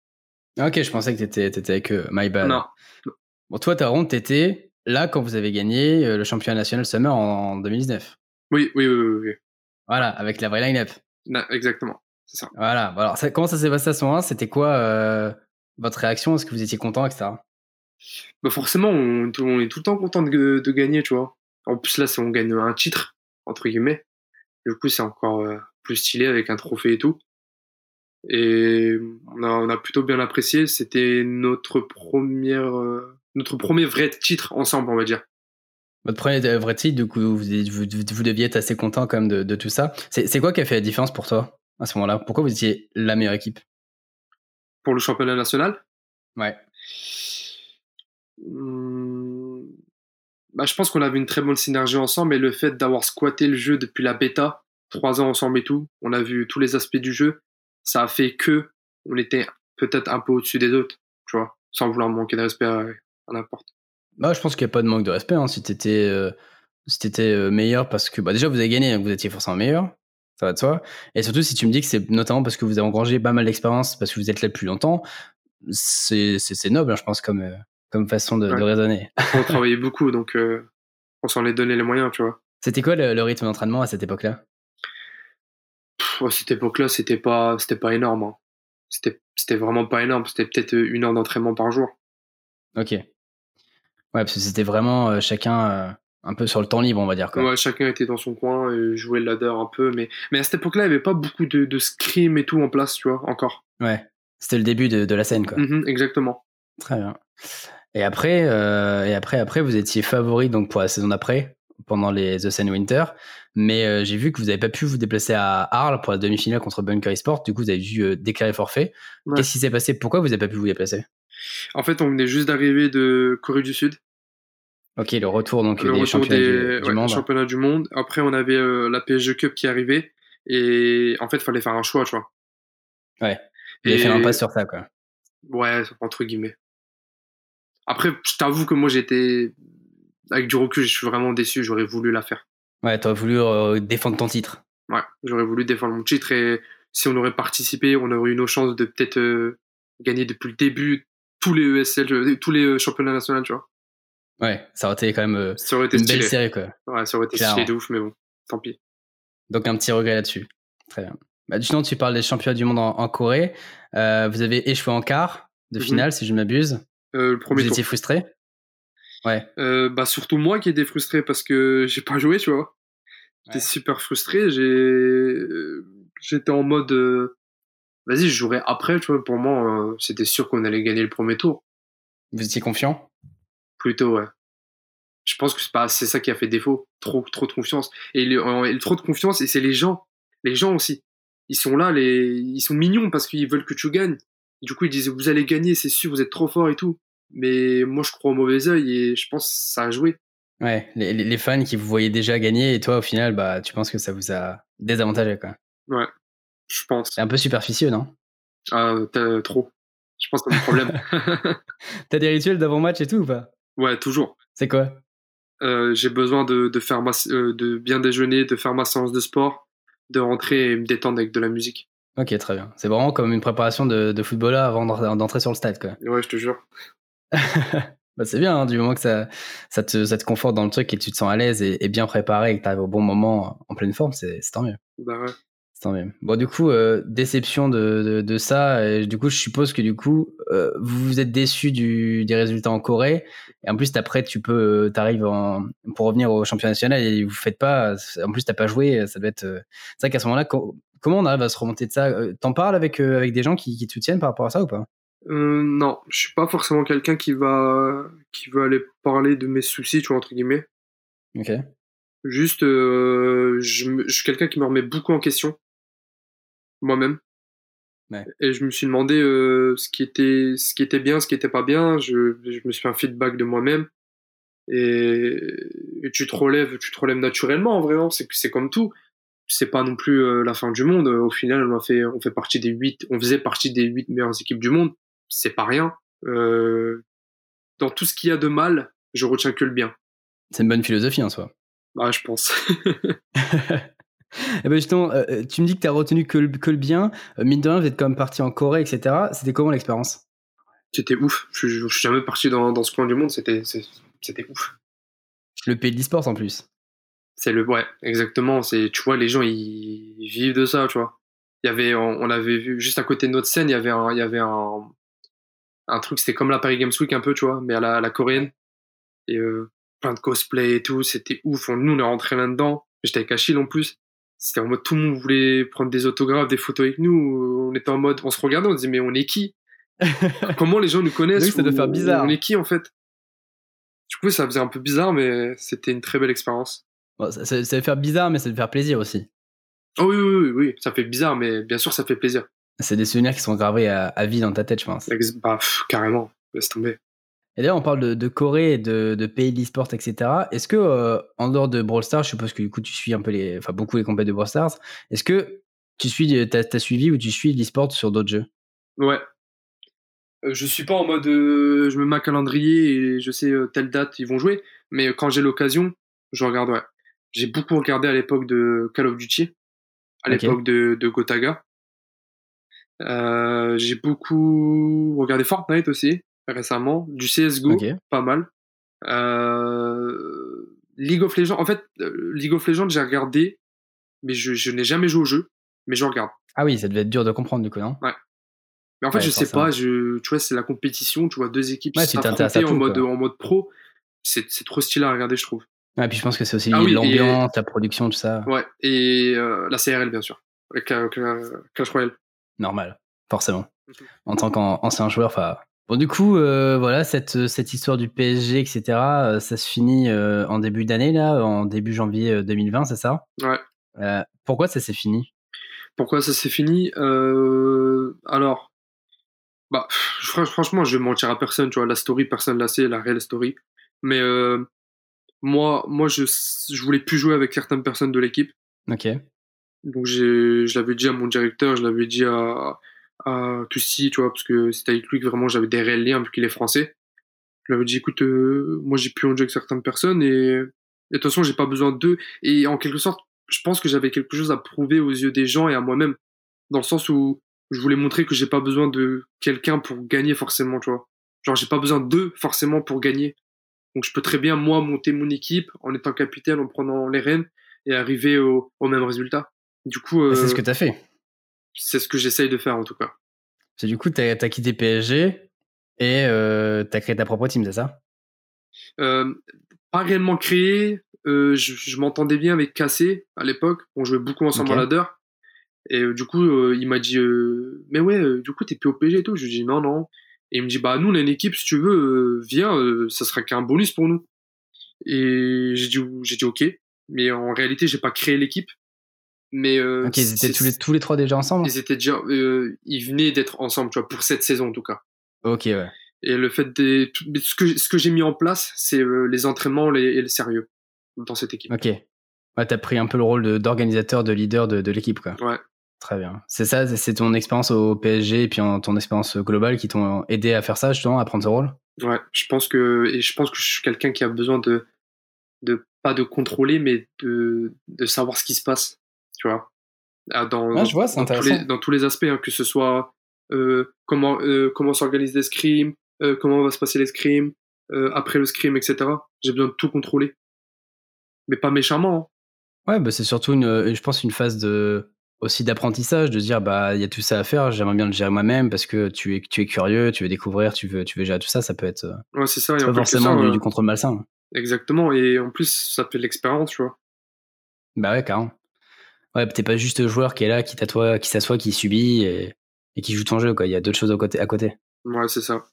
Ok, je pensais que t'étais étais avec eux. My bad. Non, Bon, toi, ta ronde, t'étais là quand vous avez gagné euh, le championnat national Summer en, en 2019. oui, oui, oui, oui, oui. Voilà, avec la vraie line-up. Exactement, c'est ça. Voilà. Alors, ça- comment ça s'est passé à ce moment-là? C'était quoi euh, votre réaction? Est-ce que vous étiez content, etc. Bah forcément, on, on est tout le temps content de, de gagner, tu vois. En plus, là, c'est on gagne un titre, entre guillemets. Du coup, c'est encore euh, plus stylé avec un trophée et tout. Et on a, on a plutôt bien apprécié. C'était notre première, euh, notre premier vrai titre ensemble, on va dire. Votre premier vrai titre, du coup, vous, vous, vous- vous deviez être assez content quand même de, de tout ça. C'est c'est quoi qui a fait la différence pour toi à ce moment-là? Pourquoi vous étiez la meilleure équipe? Pour le championnat national, Ouais. hum, bah, je pense qu'on avait une très bonne synergie ensemble et le fait d'avoir squatté le jeu depuis la bêta, trois ans ensemble et tout, on a vu tous les aspects du jeu, ça a fait que on était peut-être un peu au-dessus des autres, tu vois, sans vouloir manquer de respect à, n'importe. Bah, je pense qu'il n'y a pas de manque de respect hein, si t'étais euh, si euh, meilleur parce que bah, déjà vous avez gagné donc vous étiez forcément meilleur ça va de soi et surtout si tu me dis que c'est notamment parce que vous avez engrangé pas mal d'expérience parce que vous êtes là depuis longtemps c'est noble hein, je pense comme euh, comme façon de, raisonner On travaillait beaucoup, donc euh, on s'en est donné les moyens, tu vois. c'était quoi le, le rythme d'entraînement à cette époque-là? À cette époque-là, c'était pas, c'était pas énorme. hein. C'était, c'était vraiment pas énorme. C'était peut-être une heure d'entraînement par jour. ok ouais parce que c'était vraiment euh, chacun euh, un peu sur le temps libre on va dire quoi Ouais, chacun était dans son coin et jouait le ladder un peu, mais, mais à cette époque-là, il n'y avait pas beaucoup de, de scrim et tout en place, tu vois, encore. ouais c'était le début de, de la scène quoi Mhm, exactement. Très bien. Et après, euh, et après, après, vous étiez favori donc pour la saison d'après pendant les The Sun Winter, mais j'ai vu que vous n'avez pas pu vous déplacer à Arles pour la demi-finale contre Bunker Esport. Du coup, vous avez dû déclarer forfait. Qu'est-ce qui s'est passé? Pourquoi vous n'avez pas pu vous déplacer? En fait, on venait juste d'arriver de Corée du Sud. Ok, le retour donc des championnats du, monde. championnats du monde. Après, on avait la PSG Cup qui arrivait et en fait, il fallait faire un choix, tu vois. Ouais. Et fait un pas sur ça, quoi. Ouais, entre guillemets. Après, je t'avoue que moi, j'étais. Avec du recul, je suis vraiment déçu. J'aurais voulu la faire. Ouais, t'aurais voulu euh, défendre ton titre. Ouais, j'aurais voulu défendre mon titre et si on aurait participé, on aurait eu nos chances de peut-être euh, gagner depuis le début tous les ESL, euh, tous les championnats nationaux, tu vois. Ouais, ça aurait été quand même ça aurait été une belle série, quoi. Ouais, ça aurait été stylé de ouf, mais bon, tant pis. Donc un petit regret là-dessus. Très bien. Bah, justement, tu parles des championnats du monde en, Corée. vous avez échoué en quart de mhm. finale, si je ne m'abuse. Euh, le premier Vous étiez frustré? Ouais. Euh, bah surtout moi qui étais frustré parce que j'ai pas joué, tu vois. J'étais super frustré. J'ai, euh, j'étais en mode, vas-y, je jouerai après, tu vois. Pour moi, c'était sûr qu'on allait gagner le premier tour. Vous étiez confiant? Plutôt, ouais. Je pense que c'est pas, c'est ça qui a fait défaut. Trop, trop de confiance. Et, le, trop de confiance, et c'est les gens, les gens aussi. Ils sont là, les, ils sont mignons parce qu'ils veulent que tu gagnes. Du coup, ils disaient, vous allez gagner, c'est sûr, vous êtes trop fort et tout. Mais moi, je crois au mauvais oeil et je pense que ça a joué. Ouais, les, les, fans qui vous voyaient déjà gagner et toi, au final, bah, tu penses que ça vous a désavantagé, quoi. Ouais, je pense. C'est un peu superficieux, non? Ah, trop. Je pense que c'est un problème. T'as des rituels d'avant-match et tout ou pas? Ouais, toujours. C'est quoi? Euh, J'ai besoin de, de faire ma, euh, de bien déjeuner, de faire ma séance de sport, de rentrer et me détendre avec de la musique. Ok, très bien. C'est vraiment comme une préparation de, de footballeur avant d'entrer sur le stade, quoi. Ouais, je te jure. Bah, c'est bien, hein, du moment que ça, ça, te, ça te conforte dans le truc et tu te sens à l'aise et, bien préparé et que tu arrives au bon moment en pleine forme, c'est tant mieux. Bah ouais. Tant mieux. Bon, du coup, euh, déception de, de, de ça. Et du coup, je suppose que du coup, euh, vous vous êtes déçu du, des résultats en Corée. Et en plus, après, tu peux, euh, t'arrives en, pour revenir au championnat national et vous faites pas. En plus, t'as pas joué. Ça doit être. c'est vrai qu'à ce moment-là, Comment on arrive à se remonter de ça? Euh, T'en parles avec, euh, avec des gens qui, te soutiennent par rapport à ça ou pas? Euh, Non, je suis pas forcément quelqu'un qui va, qui va aller parler de mes soucis, tu vois, entre guillemets. Ok. Juste, je, je, suis quelqu'un qui me remet beaucoup en question, moi-même. Et je me suis demandé ce, qui était, ce qui était bien, ce qui était pas bien. Je, je me suis fait un feedback de moi-même. Et, et, tu te relèves, tu te relèves naturellement en vrai. Hein. C'est c'est comme tout c'est pas non plus euh, la fin du monde. Au final, on a fait, on fait partie des huit, on faisait partie des huit meilleures équipes du monde. C'est pas rien. Euh, dans tout ce qu'il y a de mal, je retiens que le bien. C'est une bonne philosophie en soi. Bah, je pense. Eh ben justement, euh, tu me dis que tu as retenu que le, que le bien. mine de rien, vous êtes quand même parti en Corée, etc. C'était comment l'expérience? C'était ouf. Je, je, suis jamais parti dans, dans ce coin du monde. C'était, c'était ouf. Le pays de l'e-sport en plus. C'est le ouais, exactement. C'est tu vois les gens ils, vivent de ça, tu vois. Il y avait on, avait vu juste à côté de notre scène, il y avait un il y avait un un truc c'était comme la Paris Games Week un peu, tu vois, mais à la, la coréenne et euh, plein de cosplay et tout, c'était ouf. nous on est rentré là-dedans. J'étais avec Achille en plus. C'était en mode tout le monde voulait prendre des autographes, des photos avec nous. On était en mode on se regardait, on se disait mais on est qui? Comment les gens nous connaissent? Ça doit faire bizarre. On est qui en fait? Du coup, ça faisait un peu bizarre, mais c'était une très belle expérience ça, ça, va faire bizarre, mais ça va faire plaisir aussi. Oh oui, oui, oui, oui, ça fait bizarre, mais bien sûr, ça fait plaisir. C'est des souvenirs qui sont gravés à, vie dans ta tête, je pense. Bah, carrément, laisse tomber. Et d'ailleurs, on parle de, de Corée, de, de pays d'e-sport, etc. Est-ce que, euh, en dehors de Brawl Stars, je suppose que du coup, tu suis un peu les, enfin, beaucoup les compétitions de Brawl Stars, est-ce que tu suis, t'as, as suivi ou tu suis l'e-sport sur d'autres jeux? Ouais. Euh, je suis pas en mode, euh, je me mets un calendrier et je sais telle date ils vont jouer, mais quand j'ai l'occasion, je regarde, ouais. J'ai beaucoup regardé à l'époque de Call of Duty, à l'époque de, de Gotaga. Euh, j'ai beaucoup regardé Fortnite aussi récemment, du CS:GO, pas mal. Euh, League of Legends, en fait, euh, League of Legends, j'ai regardé, mais je, je n'ai jamais joué au jeu, mais je regarde. Ah oui, ça devait être dur de comprendre du coup, non? Ouais. Mais en fait, je sais pas, je, tu vois, c'est la compétition, tu vois, deux équipes ouais, s'affronter en mode, en mode pro. C'est trop stylé à regarder, je trouve. Ouais, puis je pense que c'est aussi ah l'ambiance, la production, tout ça. Ouais, et euh, la CRL, bien sûr. Avec Clash Royale. Normal, forcément. Mhm. En tant qu'ancien joueur, enfin, Bon, du coup, euh, voilà, cette, cette histoire du PSG, etc., euh, ça se finit euh, en début d'année, là, en début janvier 2020, c'est ça? Ouais. pourquoi ça s'est fini? Pourquoi ça s'est fini? Alors, bah, franchement, je vais mentir à personne, tu vois, la story, personne la sait, la réelle story. Mais moi, moi je, je voulais plus jouer avec certaines personnes de l'équipe. Ok. Donc, je l'avais dit à mon directeur, je l'avais dit à à tu vois, parce que c'était avec lui que vraiment j'avais des réels liens, vu qu'il est français. Je lui avais dit, écoute, euh, moi j'ai pu en jouer avec certaines personnes et, de toute façon, j'ai pas besoin d'eux. Et en quelque sorte, je pense que j'avais quelque chose à prouver aux yeux des gens et à moi-même, dans le sens où je voulais montrer que j'ai pas besoin de quelqu'un pour gagner forcément, tu vois. Genre, j'ai pas besoin d'eux forcément pour gagner. Donc, je peux très bien, moi, monter mon équipe en étant capitaine, en prenant les rênes et arriver au, au même résultat. Du coup. Euh, c'est ce que t'as fait c'est ce que j'essaye de faire en tout cas. C'est du coup, tu as, quitté PSG et euh, tu as créé ta propre team, c'est ça? Euh, Pas réellement créé. Euh, je, m'entendais bien avec Cassé à l'époque. On jouait beaucoup ensemble okay. à ladder. Et euh, du coup, euh, il m'a dit Mais ouais, du coup, t'es plus au PSG et tout. Je lui dis Non, non. Et il me dit Bah, nous, on a une équipe, si tu veux, viens, ça sera qu'un bonus pour nous. Et j'ai dit, j'ai dit Ok. Mais en réalité, j'ai pas créé l'équipe. Mais euh, ils étaient tous les, tous les trois déjà ensemble. Ils étaient déjà, euh, ils venaient d'être ensemble, tu vois, pour cette saison en tout cas. Ok, ouais. Et le fait des, ce que ce que j'ai mis en place, c'est euh, les entraînements les, et le sérieux dans cette équipe. Ok. Ouais, t'as pris un peu le rôle d'organisateur, de, leader de, de l'équipe, quoi. Ouais. Très bien. C'est ça, c'est ton expérience au PSG et puis en, ton expérience globale qui t'ont aidé à faire ça, justement, à prendre ce rôle? Ouais, je pense que et je pense que je suis quelqu'un qui a besoin de de pas de contrôler, mais de de savoir ce qui se passe tu vois. Ah, dans, je vois, dans, tous les, dans tous les aspects, hein, que ce soit euh, comment, euh, comment s'organisent les scrims, euh, comment va se passer les scrims, après le scrim, etc. J'ai besoin de tout contrôler. Mais pas méchamment. Hein. Ouais, bah c'est surtout, une, je pense, une phase de, aussi d'apprentissage, de dire, bah, il y a tout ça à faire, j'aimerais bien le gérer moi-même parce que tu es, tu es curieux, tu veux découvrir, tu veux, tu veux gérer tout ça, ça peut être. Ouais, c'est ça. pas forcément du, du, contrôle malsain. Exactement, et en plus, ça fait de l'expérience, tu vois. Bah ouais, carrément. Ouais, t'es pas juste joueur qui est là, qui t'assoit, qui s'assoit, qui subit et, qui joue ton jeu, quoi. Il y a d'autres choses à côté. À côté. Ouais, c'est ça.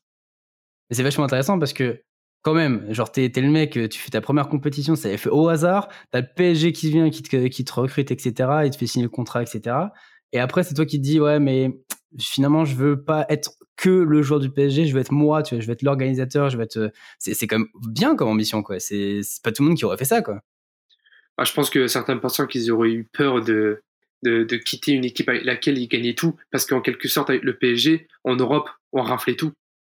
Mais c'est vachement intéressant parce que, quand même, genre, t'es, le mec, tu fais ta première compétition, ça fait au hasard, t'as le PSG qui vient, qui te, qui te recrute, etc., il te fait signer le contrat, etc. Et après, c'est toi qui te dis, ouais, mais finalement, je veux pas être que le joueur du PSG, je veux être moi, tu vois, je veux être l'organisateur, je veux être. C'est, c'est quand même bien comme ambition, quoi. C'est, c'est pas tout le monde qui aurait fait ça, quoi. Ah, je pense que certaines personnes qu'ils auraient eu peur de, de, de, quitter une équipe avec laquelle ils gagnaient tout, parce qu'en quelque sorte, avec le PSG, en Europe, on raflait tout.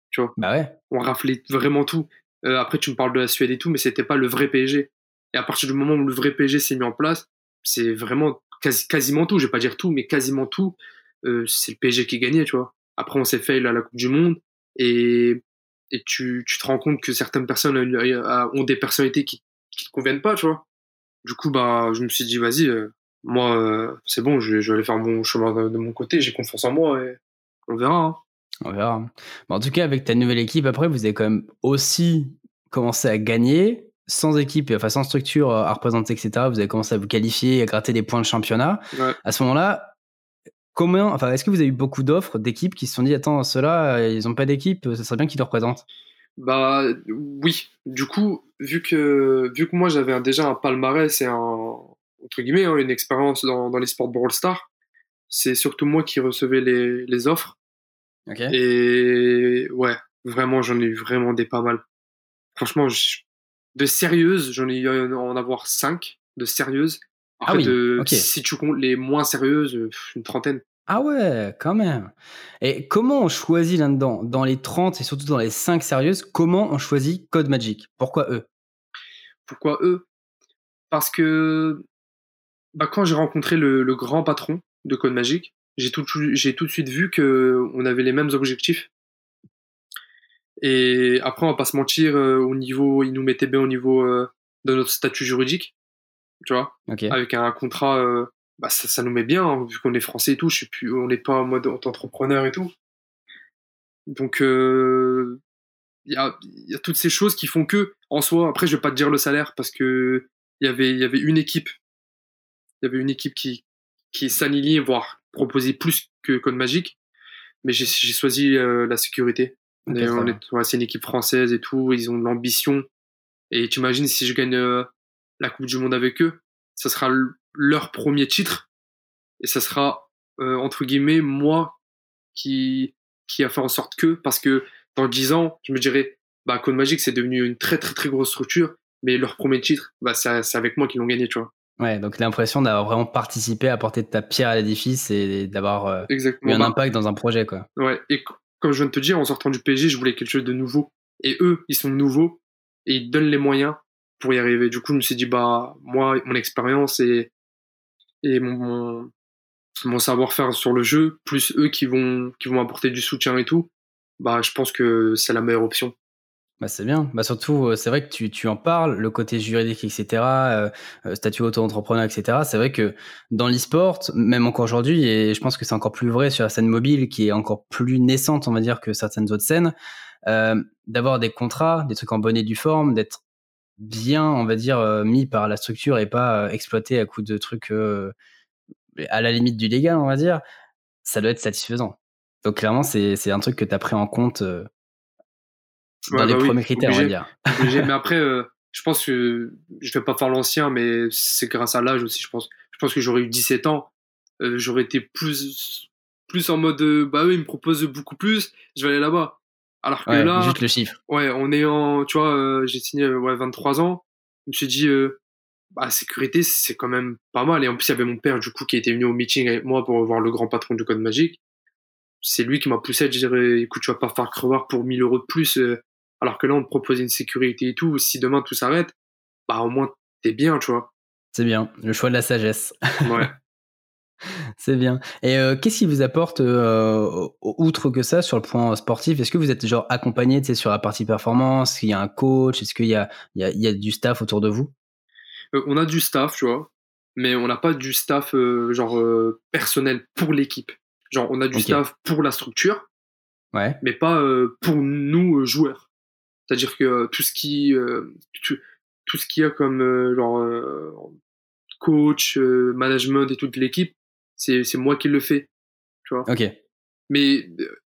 Tu vois bah ouais. On raflait vraiment tout. Euh, après, tu me parles de la Suède et tout, mais c'était pas le vrai PSG. Et à partir du moment où le vrai PSG s'est mis en place, c'est vraiment quasiment tout. Je vais pas dire tout, mais quasiment tout. Euh, c'est le PSG qui gagnait, tu vois. Après, on s'est fait à la Coupe du Monde et, et tu, tu te rends compte que certaines personnes ont des personnalités qui, qui te conviennent pas, tu vois. Du coup, bah, je me suis dit, vas-y, euh, moi, euh, c'est bon, je, vais aller faire mon chemin de, mon côté, j'ai confiance en moi et on verra. Hein. On verra. en tout cas, avec ta nouvelle équipe, après, vous avez quand même aussi commencé à gagner sans équipe, enfin sans structure à représenter, etc. Vous avez commencé à vous qualifier, à gratter des points de championnat. À ce moment-là, comment, enfin, est-ce que vous avez eu beaucoup d'offres d'équipes qui se sont dit, attends, ceux-là, ils n'ont pas d'équipe, ça serait bien qu'ils le représentent? Bah oui. Du coup, vu que vu que moi j'avais déjà un palmarès et un entre guillemets hein, une expérience dans, dans les sports Brawl Stars, c'est surtout moi qui recevais les, les offres. Et ouais, vraiment j'en ai eu vraiment des pas mal. Franchement, de sérieuses, j'en ai eu en avoir cinq de sérieuses. ah oui, de, si tu comptes les moins sérieuses, une trentaine. Ah ouais, quand même. Et comment on choisit là-dedans, dans les 30 et surtout dans les 5 sérieuses, comment on choisit Code Magic? Pourquoi eux? Pourquoi eux? Parce que bah, quand j'ai rencontré le, grand patron de Code Magic, j'ai tout, de suite vu qu'on avait les mêmes objectifs. Et après, on va pas se mentir, euh, au niveau, il nous mettait bien au niveau euh, de notre statut juridique, tu vois, avec un contrat euh, bah, ça, ça, nous met bien, hein, vu qu'on est français et tout, je sais plus, on n'est pas en mode entrepreneur et tout. Donc, euh, il y, a, y, a, toutes ces choses qui font que, en soi, après, je vais pas te dire le salaire parce que il y avait, il y avait une équipe, il y avait une équipe qui, qui s'alignait, voire proposait plus que Code Magique, mais j'ai choisi euh, la sécurité. c'est une équipe française et tout, ils ont de l'ambition. Et tu imagines si je gagne euh, la Coupe du Monde avec eux, ça sera leur premier titre. Et ça sera, euh, entre guillemets, moi qui, qui a fait en sorte que, parce que dans 10 ans, je me dirais, bah, Code Magic, c'est devenu une très, très, très grosse structure, mais leur premier titre, bah, c'est avec moi qu'ils l'ont gagné, tu vois. Ouais, donc l'impression d'avoir vraiment participé, apporter ta pierre à l'édifice et d'avoir euh, eu un impact dans un projet, quoi. Ouais, et comme je viens de te dire, en sortant du PSG, je voulais quelque chose de nouveau. Et eux, ils sont nouveaux et ils donnent les moyens pour y arriver. Du coup, je me suis dit, bah, moi, mon expérience et, et mon, savoir-faire sur le jeu, plus eux qui vont, qui vont apporter du soutien et tout, bah, je pense que c'est la meilleure option. Bah c'est bien. Bah surtout, euh, c'est vrai que tu, tu en parles, le côté juridique, etc., euh, euh, statut auto-entrepreneur, etc. C'est vrai que dans l'e-sport, même encore aujourd'hui, et je pense que c'est encore plus vrai sur la scène mobile, qui est encore plus naissante, on va dire, que certaines autres scènes, d'avoir des contrats, des trucs en bonne due forme, d'être bien, on va dire, mis par la structure et pas exploité à coup de trucs à la limite du légal, on va dire, ça doit être satisfaisant. Donc clairement, c'est un truc que tu as pris en compte dans les bah premiers critères, on va dire. mais après, euh, je pense que je vais pas faire l'ancien, mais c'est grâce à l'âge aussi, je pense. Je pense que j'aurais eu 17 ans, euh, j'aurais été plus, plus en mode, euh, bah oui, ils me proposent beaucoup plus, je vais aller là-bas. Alors que là. Juste le chiffre. Ouais, on est en, tu vois, j'ai signé, ouais, 23 ans. Je me suis dit, bah, sécurité, c'est quand même pas mal. Et en plus, il y avait mon père, du coup, qui était venu au meeting avec moi pour voir le grand patron du code magique. C'est lui qui m'a poussé à dire, écoute, tu vas pas faire crevoir pour 1000 euros de plus. Alors que là, on te propose une sécurité et tout. Si demain tout s'arrête, bah au moins t'es bien, tu vois. C'est bien, le choix de la sagesse. Ouais. C'est bien. Et euh, qu'est-ce qui vous apporte, euh, outre que ça, sur le point sportif? Est-ce que vous êtes genre accompagné sur la partie performance? Est-ce qu'il y a un coach? Est-ce qu'il y a, il y, a, du staff autour de vous? Euh, On a du staff, tu vois, mais on n'a pas du staff genre personnel pour l'équipe. Genre, on a du staff pour la structure, ouais. mais pas pour nous joueurs. C'est-à-dire que tout ce qui tout, ce qu'il y a comme genre coach, management et toute l'équipe, c'est c'est moi qui le fais, tu vois. Ok. Mais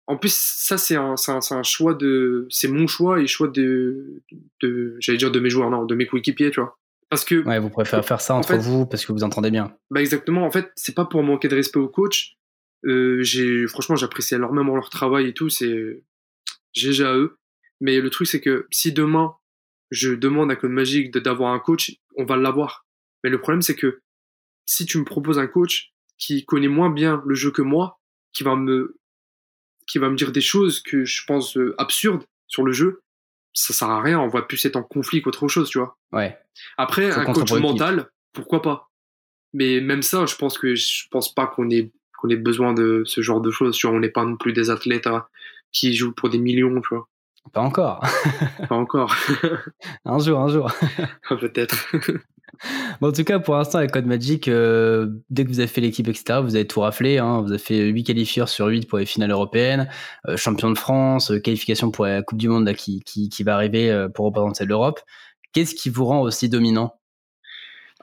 en plus ça c'est un c'est un, un, choix de c'est mon choix et choix de de j'allais dire de mes joueurs non de mes coéquipiers, tu vois. Parce que ouais, vous préférez faire ça entre vous parce que vous entendez bien. Bah exactement. En fait, c'est pas pour manquer de respect au coach. Euh, j'ai franchement j'apprécie énormément leur travail et tout. C'est GG à eux. Mais le truc, c'est que si demain, je demande à Code Magique d'avoir un coach, on va l'avoir. Mais le problème, c'est que si tu me proposes un coach qui connaît moins bien le jeu que moi, qui va me, qui va me dire des choses que je pense euh, absurdes sur le jeu, ça sert à rien. On va plus être en conflit qu'autre chose, tu vois. Ouais. Après, un coach mental, pourquoi pas? Mais même ça, je pense que je pense pas qu'on ait qu'on ait besoin de ce genre de choses. Tu vois, on n'est pas non plus des athlètes hein, qui jouent pour des millions, tu vois. Pas encore. Pas encore. un jour, un jour. Peut-être. Bon, en tout cas, pour l'instant, avec Code Magic, euh, dès que vous avez fait l'équipe, etc., vous avez tout raflé. Hein. vous avez fait 8 qualifieurs sur 8 pour les finales européennes, euh, champion de France, euh, qualification pour la Coupe du Monde là, qui, qui, qui va arriver pour représenter l'Europe. Qu'est-ce qui vous rend aussi dominant?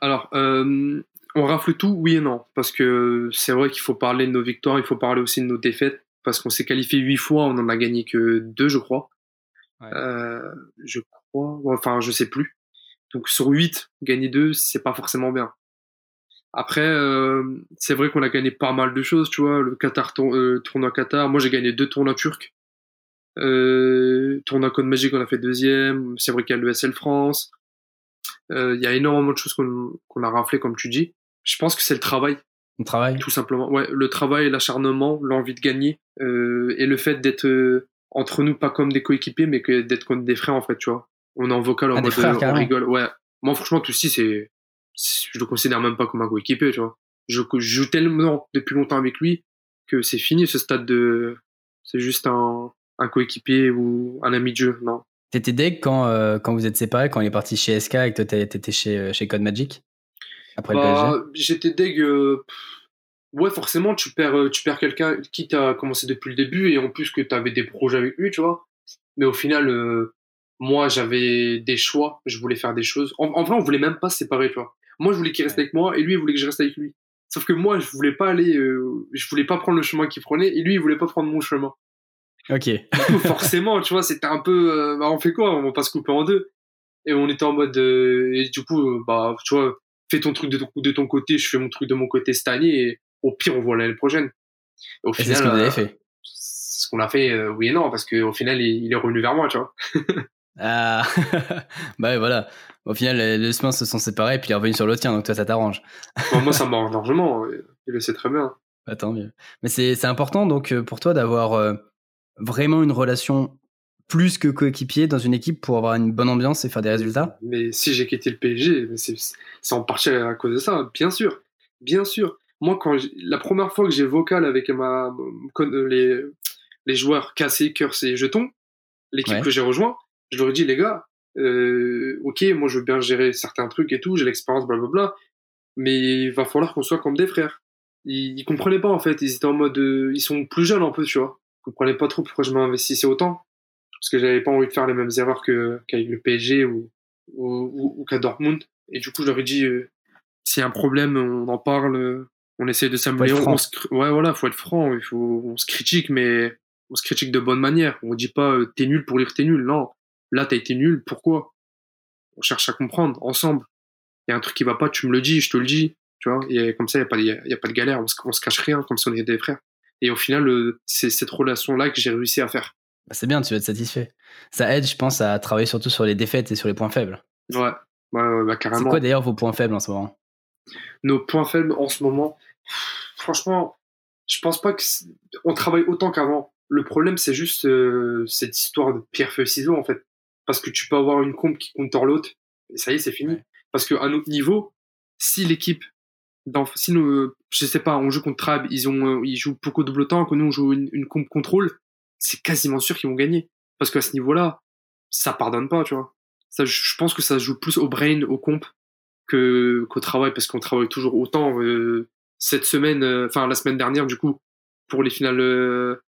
Alors, on rafle tout, oui et non. Parce que c'est vrai qu'il faut parler de nos victoires, il faut parler aussi de nos défaites. Parce qu'on s'est qualifié 8 fois, on en a gagné que 2, je crois. Euh, je crois, enfin je sais plus. Donc sur 8, gagner 2, c'est pas forcément bien. Après, euh, c'est vrai qu'on a gagné pas mal de choses, tu vois. Le Qatar euh, tournoi Qatar, moi j'ai gagné deux tournois turcs. Euh, tournoi Code Magic, on a fait deuxième. C'est vrai qu'il y a l'ESL France. Il y a énormément de choses qu'on a raflé, comme tu dis. Je pense que c'est le travail. Le travail. Tout simplement. Ouais, le travail, l'acharnement, l'envie de gagner et le fait d'être entre nous, pas comme des coéquipiers, mais que d'être comme des frères, en fait, tu vois. On est en vocal en ah, mode frères, on rigole. Ouais. Moi, franchement, tout ci, c'est, je le considère même pas comme un coéquipier, tu vois. Je, joue tellement depuis longtemps avec lui que c'est fini ce stade de, c'est juste un, un coéquipier ou un ami de jeu, non. T'étais deg quand, euh, quand vous êtes séparés, quand il est parti chez SK et que toi t'étais chez, euh, chez Code Magic Après le bah, PSG J'étais deg. Euh, ouais, forcément, tu perds, euh, tu perds quelqu'un qui t'a commencé depuis le début et en plus que tu avais des projets avec lui, tu vois. Mais au final, euh, moi, j'avais des choix, je voulais faire des choses. En, vrai, on voulait même pas se séparer, tu vois. Moi, je voulais qu'il reste avec moi et lui, il voulait que je reste avec lui. Sauf que moi, je voulais pas aller, euh, je voulais pas prendre le chemin qu'il prenait et lui, il voulait pas prendre mon chemin. Ok. Coup, forcément, tu vois, c'était un peu, euh, bah, on fait quoi? On va pas se couper en deux. Et on était en mode, euh, et du coup, bah, tu vois, fais ton truc de ton, de ton côté, je fais mon truc de mon côté cette année, et au pire, on voit l'année prochaine. Et au Et c'est ce que vous euh, fait. c'est ce qu'on a fait, euh, oui et non, parce qu'au final, il, il est revenu vers moi, tu vois. Ah, bah ouais, voilà. Au final, les, les chemins se sont séparés, puis il est revenu sur le tien, donc toi, ça t'arrange. Bon, moi, ça m'arrange largement, euh, il le sait très bien. Bah, tant mieux. Mais c'est important, donc, pour toi, d'avoir euh, vraiment une relation plus que coéquipier dans une équipe pour avoir une bonne ambiance et faire des résultats? Mais si j'ai quitté le PSG, c'est en partie à cause de ça, bien sûr. Bien sûr. Moi, quand la première fois que j'ai vocal avec ma, euh, les, les joueurs cassés, cœurs et jetons, l'équipe Ouais. que j'ai rejoint, je leur ai dit, les gars, euh, ok, moi je veux bien gérer certains trucs et tout, j'ai l'expérience, blablabla, mais il va falloir qu'on soit comme des frères. Ils, ils comprenaient pas en fait, ils étaient en mode, euh, ils sont plus jeunes un peu, tu vois. Ils comprenaient pas trop pourquoi je m'investissais autant, parce que j'avais pas envie de faire les mêmes erreurs que qu'avec le PSG ou, ou, ou, ou qu'à Dortmund. Et du coup, je leur ai dit, euh, s'il y a un problème, on en parle, on essaie de s'améliorer. Ouais, voilà, faut être franc, il faut, on se critique, mais on se critique de bonne manière. On dit pas, euh, t'es nul pour dire t'es nul. Non, là, t'as été nul, pourquoi? On cherche à comprendre ensemble. Il y a un truc qui va pas, tu me le dis, je te le dis. Tu vois, et comme ça, il n'y a, pas de- y a pas de galère, on se, on se cache rien, comme si on était des frères. Et au final, euh, c'est cette relation-là que j'ai réussi à faire. Bah, c'est bien, tu vas être satisfait. Ça aide, je pense, à travailler surtout sur les défaites et sur les points faibles. Ouais, bah, C'est carrément. quoi d'ailleurs vos points faibles en ce moment? Nos points faibles en ce moment, franchement, je pense pas que c'est- on travaille autant qu'avant. Le problème, c'est juste euh, cette histoire de pierre feuille ciseaux en fait, parce que tu peux avoir une compe qui compte l'autre et ça y est, c'est fini. Parce qu'à notre niveau, si l'équipe, dans, si nous, je sais pas, on joue contre Trab, ils ont, euh, ils jouent beaucoup double temps, que nous on joue une, une compe contrôle, c'est quasiment sûr qu'ils vont gagner. Parce qu'à ce niveau-là, ça pardonne pas, tu vois. Ça, je pense que ça joue plus au brain, au comp, que qu'au travail parce qu'on travaille toujours autant euh, cette semaine euh, enfin la semaine dernière du coup pour les finales euh,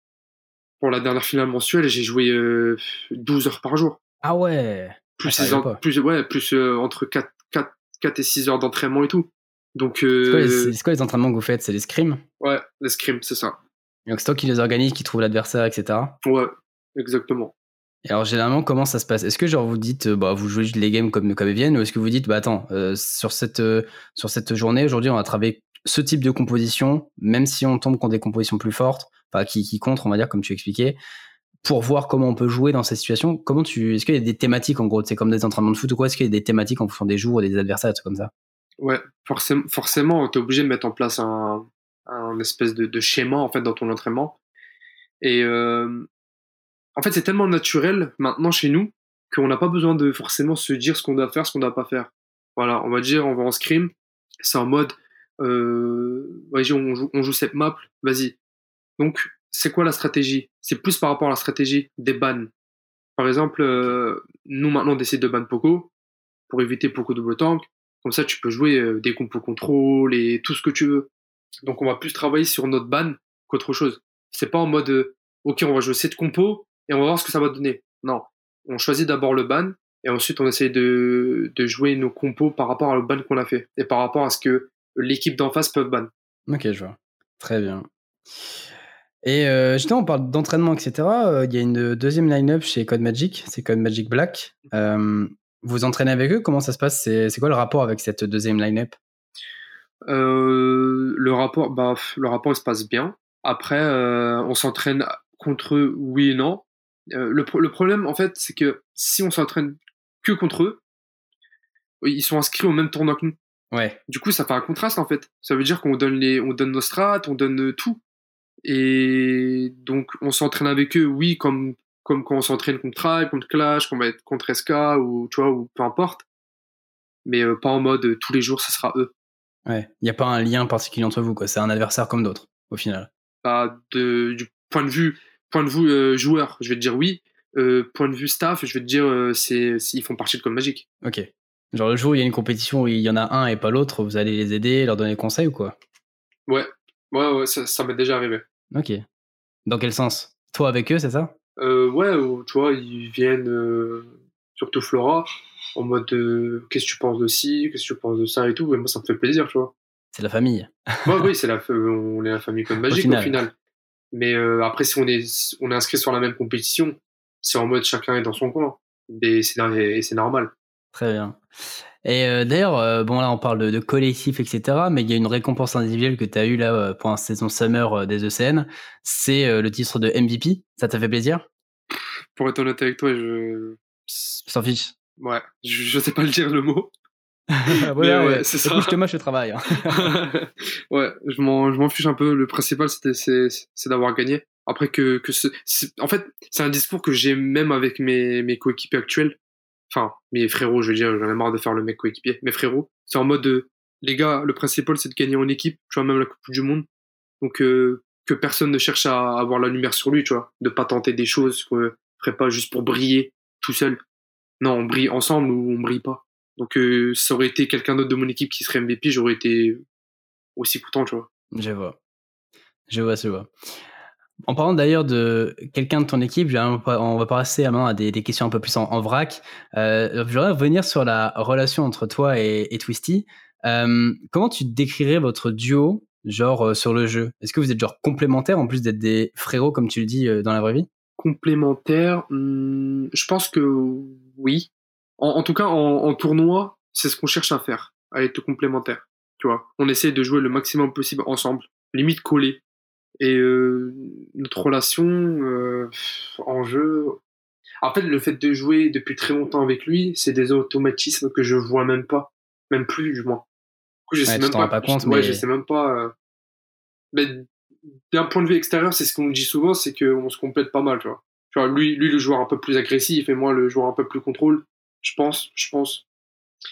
pour la dernière finale mensuelle j'ai joué euh, 12 heures par jour. Ah ouais. Plus Ah, pas. plus ouais plus euh, entre 4, 4 4 et 6 heures d'entraînement et tout. Donc C'est quoi, euh, les- quoi les entraînements que vous faites? C'est les scrims? Ouais l'escrime c'est ça. Donc c'est toi qui les organise, qui trouve l'adversaire, etc. ouais exactement. Et alors généralement, comment ça se passe? Est-ce que genre vous dites, euh, bah vous jouez les games comme comme ils viennent, ou est-ce que vous dites, bah attends, euh, sur cette euh, sur cette journée aujourd'hui, on va travailler ce type de composition, même si on tombe contre des compositions plus fortes, enfin qui qui contre, on va dire comme tu expliquais, pour voir comment on peut jouer dans ces situations. Comment tu Est-ce qu'il y a des thématiques en gros C'est comme des entraînements de foot ou quoi Est-ce qu'il y a des thématiques en fonction des jours, des adversaires, des comme ça? Ouais, forcément, forcément, t'es obligé de mettre en place un, un espèce de, schéma en fait dans ton entraînement. Et euh, en fait, c'est tellement naturel maintenant chez nous qu'on n'a pas besoin de forcément se dire ce qu'on doit faire, ce qu'on doit pas faire. Voilà, on va dire, on va en scrim, c'est en mode, euh, vas-y, on joue, on joue cette map, vas-y. Donc, c'est quoi la stratégie? C'est plus par rapport à la stratégie des bans. Par exemple, euh, nous maintenant on décide de ban Poco pour éviter Poco double tank. Comme ça, tu peux jouer euh, des compos contrôle et tout ce que tu veux. Donc, on va plus travailler sur notre ban qu'autre chose. C'est pas en mode, euh, ok, on va jouer cette compo et on va voir ce que ça va donner. Non. On choisit d'abord le ban et ensuite on essaye de, de jouer nos compos par rapport au ban qu'on a fait et par rapport à ce que l'équipe d'en face peut ban. Ok, je vois. Très bien. Et euh, justement, on parle d'entraînement, etc. Euh, Il y a une deuxième line-up chez Code Magic, c'est Code Magic Black. Euh, vous entraînez avec eux? Comment ça se passe? C'est quoi le rapport avec cette deuxième line-up? Euh, le rapport, bah, le rapport il se passe bien. Après, euh, on s'entraîne contre eux, oui et non. Euh, le, pro- le problème, en fait, c'est que si on s'entraîne que contre eux, ils sont inscrits au même tournoi que nous. Ouais. Du coup, ça fait un contraste, en fait. Ça veut dire qu'on donne les, on donne nos strats, on donne euh, tout. Et donc, on s'entraîne avec eux, oui, comme, comme quand on s'entraîne contre Tribe, contre Clash, être contre SK, ou, tu vois, ou peu importe. Mais euh, pas en mode, euh, tous les jours, ça sera eux. Ouais. Il n'y a pas un lien particulier entre vous, quoi. C'est un adversaire comme d'autres, au final. bah, de, du point de vue, point de vue euh, joueur, je vais te dire oui. Point de vue staff, je vais te dire c'est, ils font partie de Code Magic. Ok. Genre le jour où il y a une compétition où il y en a un et pas l'autre, vous allez les aider, leur donner conseils ou quoi? Ouais, ouais, ouais, ça, ça m'est déjà arrivé. Ok. Dans quel sens? Toi avec eux, c'est ça? Euh, ouais, ou, tu vois, ils viennent, euh, surtout Flora, en mode euh, qu'est-ce que tu penses de ci, qu'est-ce que tu penses de ça et tout. Et moi, ça me fait plaisir, tu vois. C'est la famille. Ouais, oui, c'est la, on est la famille Code Magic final. au final. Mais euh, après, si on est, on est inscrit sur la même compétition, c'est en mode chacun est dans son coin. Et c'est normal. Très bien. Et euh, d'ailleurs, euh, bon là on parle de, de, collectif, etc. Mais il y a une récompense individuelle que tu as eue là euh, pour la saison summer des ECN. C'est le titre de MVP. Ça t'a fait plaisir? Pour être honnête avec toi, je... S'en fiche. Ouais, je, je sais pas le dire le mot. voilà, ouais, c'est ça. Je te mâche le travail. Hein. ouais, je m'en, fiche un peu. Le principal, c'est, c'est d'avoir gagné. Après que, que ce, en fait, c'est un discours que j'ai même avec mes, mes coéquipiers actuels. Enfin, mes frérots, je veux dire, j'en ai marre de faire le mec coéquipier. Mes frérots, c'est en mode, de, les gars, le principal, c'est de gagner en équipe. Tu vois, même la Coupe du Monde. Donc, euh, que personne ne cherche à avoir la lumière sur lui, tu vois. De pas tenter des choses qu'on ferait pas juste pour briller tout seul. Non, on brille ensemble ou on brille pas. Donc, euh, ça aurait été quelqu'un d'autre de mon équipe qui serait MVP, j'aurais été aussi content, tu vois. Je vois. Je vois, je vois. En parlant d'ailleurs de quelqu'un de ton équipe, on va passer à, à des, des, questions un peu plus en, vrac. Euh, je voudrais revenir sur la relation entre toi et, Twisty. Euh, comment tu décrirais votre duo, genre euh, sur le jeu? Est-ce que vous êtes genre complémentaires en plus d'être des frérots comme tu le dis dans la vraie vie? Complémentaires, hmm, je pense que oui. En, tout cas, en, en tournoi, c'est ce qu'on cherche à faire, à être complémentaires. Tu vois, on essaie de jouer le maximum possible ensemble, limite collés et euh, notre relation euh, en jeu. En fait, le fait de jouer depuis très longtemps avec lui, c'est des automatismes que je vois même pas, même plus du moins. Du coup, je sais même pas. pas compte, ouais, mais... je sais même pas. Euh... Mais d'un point de vue extérieur, c'est ce qu'on me dit souvent, c'est qu'on se complète pas mal, tu vois. Tu vois, lui, lui, le joueur un peu plus agressif et moi, le joueur un peu plus contrôle. Je pense, je pense.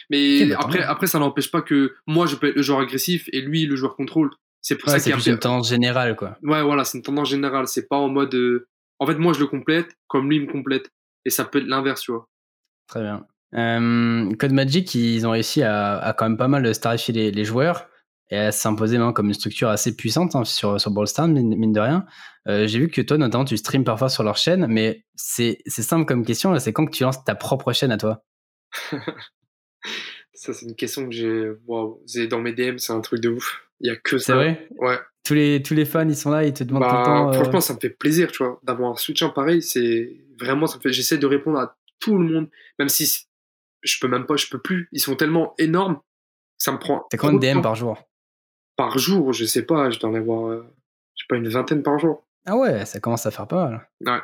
Mais okay, après, après, ça n'empêche pas que moi, je peux être le joueur agressif et lui, le joueur contrôle. C'est pour ouais, ça qu'il y a une tendance générale, quoi. Ouais, voilà, c'est une tendance générale. C'est pas en mode. Euh... En fait, moi, je le complète comme lui me complète. Et ça peut être l'inverse, tu vois. Très bien. Euh, Code Magic, ils ont réussi à, à, quand même pas mal starifier les, les joueurs et à s'imposer comme une structure assez puissante hein, sur, sur Ballstar, mine, mine, de rien. Euh, J'ai vu que toi, notamment, tu streams parfois sur leur chaîne, mais c'est simple comme question. C'est quand que tu lances ta propre chaîne à toi? Ça, c'est une question que j'ai. Wow, dans mes DM, c'est un truc de ouf. Il y a que ça. C'est vrai Ouais. Tous les, tous les fans, ils sont là, ils te demandent bah, tout le temps. Euh... Franchement, ça me fait plaisir, tu vois, d'avoir un soutien pareil. C'est vraiment, ça me fait. J'essaie de répondre à tout le monde, même si je peux même pas, je peux plus. Ils sont tellement énormes, ça me prend. T'as combien de DM par jour? Par jour, je sais pas, je dois en avoir, euh, je sais pas, une vingtaine par jour. Ah ouais, ça commence à faire pas mal. Ouais.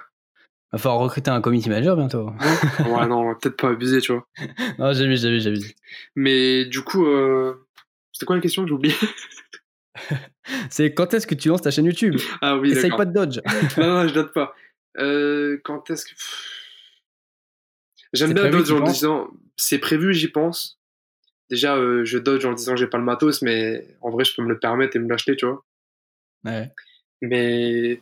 Va falloir recruter un community manager bientôt. ouais, non, peut-être pas abuser, tu vois. non, j'ai vu, j'ai vu, j'ai vu. Mais du coup, euh... c'était quoi la question? Que j'ai oublié C'est quand est-ce que tu lances ta chaîne YouTube? Ah oui, Essaye pas de dodge. non, non, je dodge pas. Euh, quand est-ce que. J'aime bien dodge en disant. C'est prévu, j'y pense. Déjà, euh, je dodge en disant j'ai pas le matos, mais en vrai, je peux me le permettre et me l'acheter, tu vois. Ouais. Mais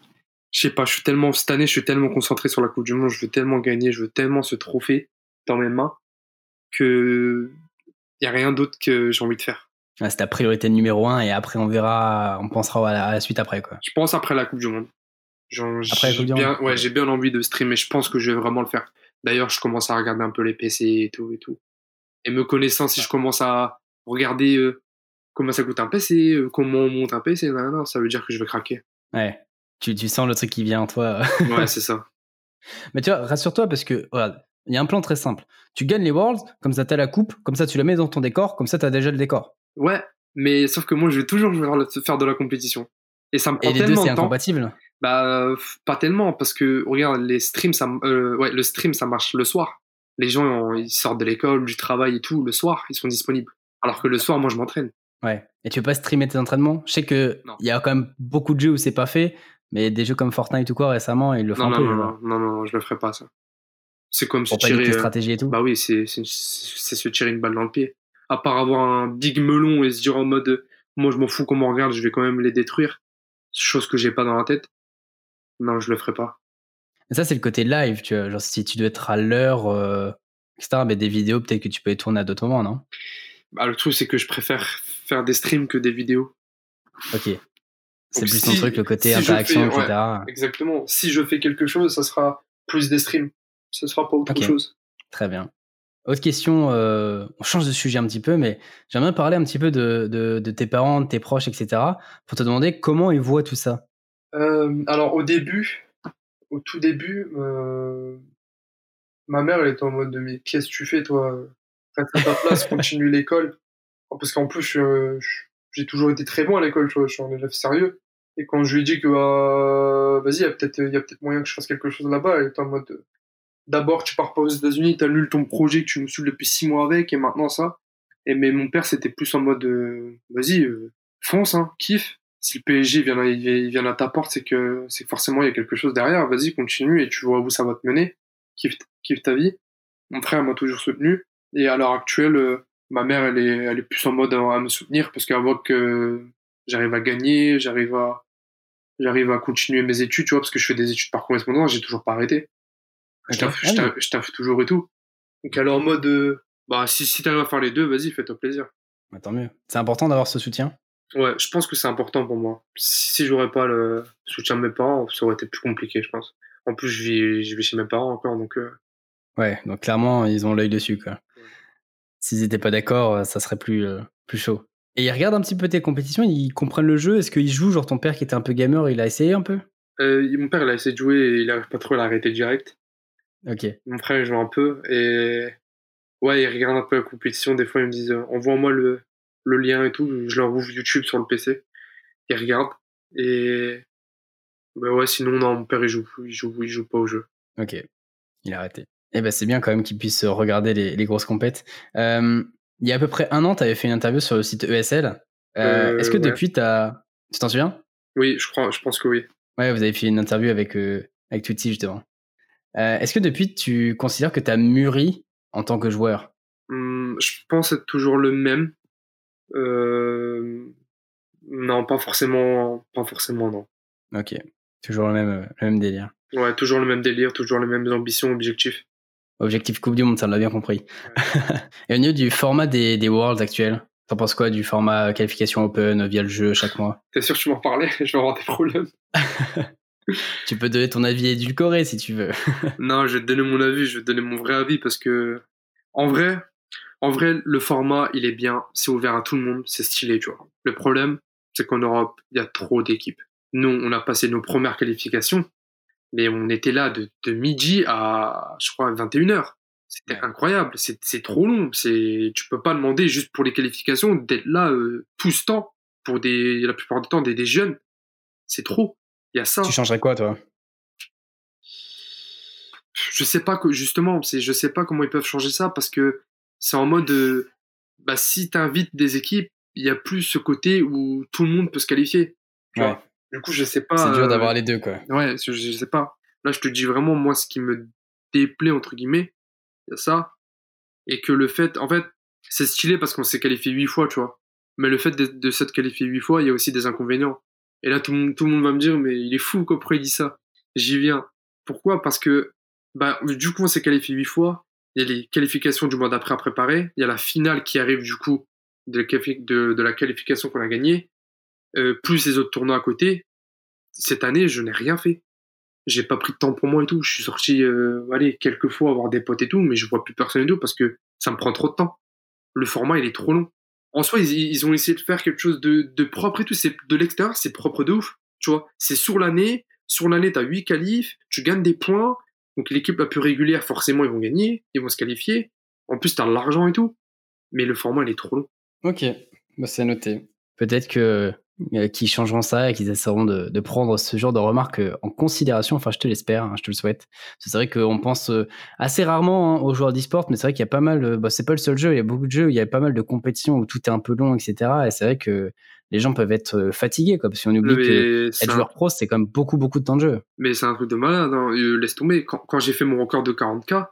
je sais pas, je suis tellement cette année, je suis tellement concentré sur la Coupe du Monde, je veux tellement gagner, je veux tellement ce trophée dans mes mains que y a rien d'autre que j'ai envie de faire. Ah, c'est ta priorité numéro un et après on verra, on pensera à la, à la, suite après quoi. Je pense après la Coupe du Monde. Après la Coupe du Monde. Ouais, j'ai bien envie de streamer. Je pense que je vais vraiment le faire. D'ailleurs, je commence à regarder un peu les PC et tout et tout. Et me connaissant, si je commence à regarder euh, comment ça coûte un PC, euh, comment on monte un PC, non, non, ça veut dire que je vais craquer. Ouais. Tu, tu sens le truc qui vient en toi. ouais, c'est ça. Mais tu vois, rassure-toi parce que, regarde, il y a un plan très simple. Tu gagnes les Worlds, comme ça t'as la coupe, comme ça tu la mets dans ton décor, comme ça t'as déjà le décor. Ouais, mais sauf que moi je vais toujours faire de la compétition. Et ça me prend Et les tellement deux, c'est de temps. incompatible Bah, pas tellement, parce que, regarde, les streams, ça, euh, ouais, le stream, ça marche le soir. Les gens, ils sortent de l'école, du travail et tout, le soir, ils sont disponibles. Alors que le soir, moi, je m'entraîne. Ouais. Et tu veux pas streamer tes entraînements? Je sais que il y a quand même beaucoup de jeux où c'est pas fait, mais des jeux comme Fortnite ou quoi récemment, ils le font non, un non, peu. non, non, non, je le ferai pas, ça. C'est comme se Pour tirer. paniquer euh, stratégie et tout. Bah oui, c'est se tirer une balle dans le pied. À part avoir un big melon et se dire en mode, euh, moi je m'en fous comment on regarde, je vais quand même les détruire. Chose que j'ai pas dans la tête. Non, je le ferai pas. Ça, c'est le côté live, tu vois. Genre, si tu dois être à l'heure, euh, etc., mais des vidéos, peut-être que tu peux les tourner à d'autres moments, non? Bah, le truc, c'est que je préfère faire des streams que des vidéos. Ok. C'est plus si- ton truc, le côté si interaction, fais- etc. Exactement. Si je fais quelque chose, ça sera plus des streams. Ce sera pas autre Ok. chose. Très bien. Autre question, euh, on change de sujet un petit peu, mais j'aimerais parler un petit peu de, de, de tes parents, de tes proches, etc., pour te demander comment ils voient tout ça. Euh, alors, au début, au tout début, euh, ma mère, elle était en mode de Mais qu'est-ce que tu fais, toi? Reste à ta place, continue l'école. Parce qu'en plus, j'ai toujours été très bon à l'école, tu vois, je suis un élève sérieux. Et quand je lui ai dit que, euh, vas-y, il y a peut-être peut-être moyen que je fasse quelque chose là-bas, elle était en mode D'abord, tu pars pas aux États-Unis, t'annules ton projet tu me saoules depuis six mois avec, et maintenant ça. Et mais mon père, c'était plus en mode, euh, vas-y, euh, fonce, hein, kiffe. Si le PSG vient, à- il vient à ta porte, c'est que c'est forcément il y a quelque chose derrière. Vas-y, continue et tu vois où ça va te mener. Kiffe, kiffe ta vie. Mon frère m'a toujours soutenu. Et à l'heure actuelle, ma mère, elle est, elle est plus en mode à, à me soutenir parce qu'elle voit que j'arrive à gagner, j'arrive à, j'arrive à continuer mes études, tu vois, parce que je fais des études par correspondance, j'ai toujours pas arrêté. Je Ok. taffe, Ah je oui. taffe- toujours et tout. Donc est en mode, euh, bah si, si t'arrives à faire les deux, vas-y, fais-toi plaisir. Bah, tant mieux. C'est important d'avoir ce soutien? Ouais, je pense que c'est important pour moi. Si, si j'aurais pas le soutien de mes parents, ça aurait été plus compliqué, je pense. En plus, je vis, je vis chez mes parents encore, donc euh, Ouais, donc clairement, ils ont l'œil dessus, quoi. S'ils étaient pas d'accord, euh, ça serait plus, euh, plus chaud. Et ils regardent un petit peu tes compétitions, ils comprennent le jeu. Est-ce qu'ils jouent Genre ton père qui était un peu gamer, il a essayé un peu? Euh, mon père, il a essayé de jouer et il arrive pas trop à l'arrêter direct. Ok. Mon frère, il joue un peu et ouais, il regarde un peu la compétition. Des fois, ils me disent, euh, envoie-moi le, le lien et tout. Je leur ouvre YouTube sur le PC. Ils regardent et bah ouais, sinon non, mon père il joue, il joue, il joue pas au jeu. Ok. Il a arrêté. Eh ben c'est bien quand même qu'ils puissent regarder les, les grosses compètes. Euh, il y a à peu près un an, tu avais fait une interview sur le site ESL. Euh, Euh, Est-ce que ouais. depuis, tu t'en souviens? Oui, je crois, je pense que oui. Ouais, vous avez fait une interview avec, euh, avec justement. Est-ce que depuis, tu considères que tu as mûri en tant que joueur? Hum, je pense être toujours le même. Non, pas forcément, pas forcément, non. Ok. Toujours le même, le même délire. Ouais, toujours le même délire, toujours les mêmes ambitions, objectifs. Objectif Coupe du Monde, ça on l'a bien compris. Et au niveau du format des, des Worlds actuels, t'en penses quoi du format qualification open euh, via le jeu chaque mois? T'es sûr que tu m'en parlais? Je vais avoir des problèmes. Tu peux donner ton avis édulcoré si tu veux. non, je vais te donner mon avis, je vais te donner mon vrai avis parce que, en vrai, en vrai, le format, il est bien, c'est ouvert à tout le monde, c'est stylé, tu vois. Le problème, c'est qu'en Europe, il y a trop d'équipes. Nous, on a passé nos premières qualifications, mais on était là de, de midi à, je crois, 21h. C'était incroyable, c'est trop long. Tu peux pas demander juste pour les qualifications d'être là euh, tout ce temps pour des, la plupart du temps des, des jeunes. C'est trop. Il y a ça. tu changerais quoi toi? Je sais pas que justement je sais pas comment ils peuvent changer ça parce que c'est en mode euh, bah si t'invites des équipes il y a plus ce côté où tout le monde peut se qualifier tu Ouais. vois. Du coup je sais pas C'est dur euh, d'avoir les deux quoi. ouais je, je sais pas. Là je te dis vraiment moi ce qui me déplaît entre guillemets il y a ça. Et que le fait en fait c'est stylé parce qu'on s'est qualifié huit fois tu vois. Mais le fait de, de s'être qualifié huit fois il y a aussi des inconvénients. Et là tout le monde tout le monde va me dire mais il est fou qu'après il dit ça. J'y viens. Pourquoi? Parce que bah, du coup, on s'est qualifié huit fois. Il y a les qualifications du mois d'après à préparer. Il y a la finale qui arrive du coup de la qualification qu'on a gagnée, euh, plus les autres tournois à côté. Cette année, je n'ai rien fait. J'ai pas pris de temps pour moi et tout. Je suis sorti, euh, allez, quelques fois voir des potes et tout, mais je vois plus personne et tout parce que ça me prend trop de temps. Le format, il est trop long. En soi, ils, ont essayé de faire quelque chose de, de propre et tout. C'est de l'extérieur, c'est propre de ouf. Tu vois, c'est sur l'année. Sur l'année, t'as huit qualifs, tu gagnes des points. Donc l'équipe la plus régulière, forcément, ils vont gagner, ils vont se qualifier. En plus, t'as l'argent et tout. Mais le format, il est trop long. Ok, bah, c'est noté. Peut-être que euh, qu'ils changeront ça et qu'ils essaieront de, de prendre ce genre de remarques euh, en considération. Enfin, je te l'espère, hein, je te le souhaite. C'est vrai qu'on pense euh, assez rarement hein, aux joueurs d'e-sport, mais c'est vrai qu'il y a pas mal. bah, c'est pas le seul jeu. Il y a beaucoup de jeux. Il y a pas mal de compétitions où tout est un peu long, etc. Et c'est vrai que les gens peuvent être fatigués, quoi, parce qu'on oublie que Mais être un, joueur pro, c'est quand même beaucoup, beaucoup de temps de jeu. mais c'est un truc de malade. Hein. Laisse tomber. Quand, quand j'ai fait mon record de 40K,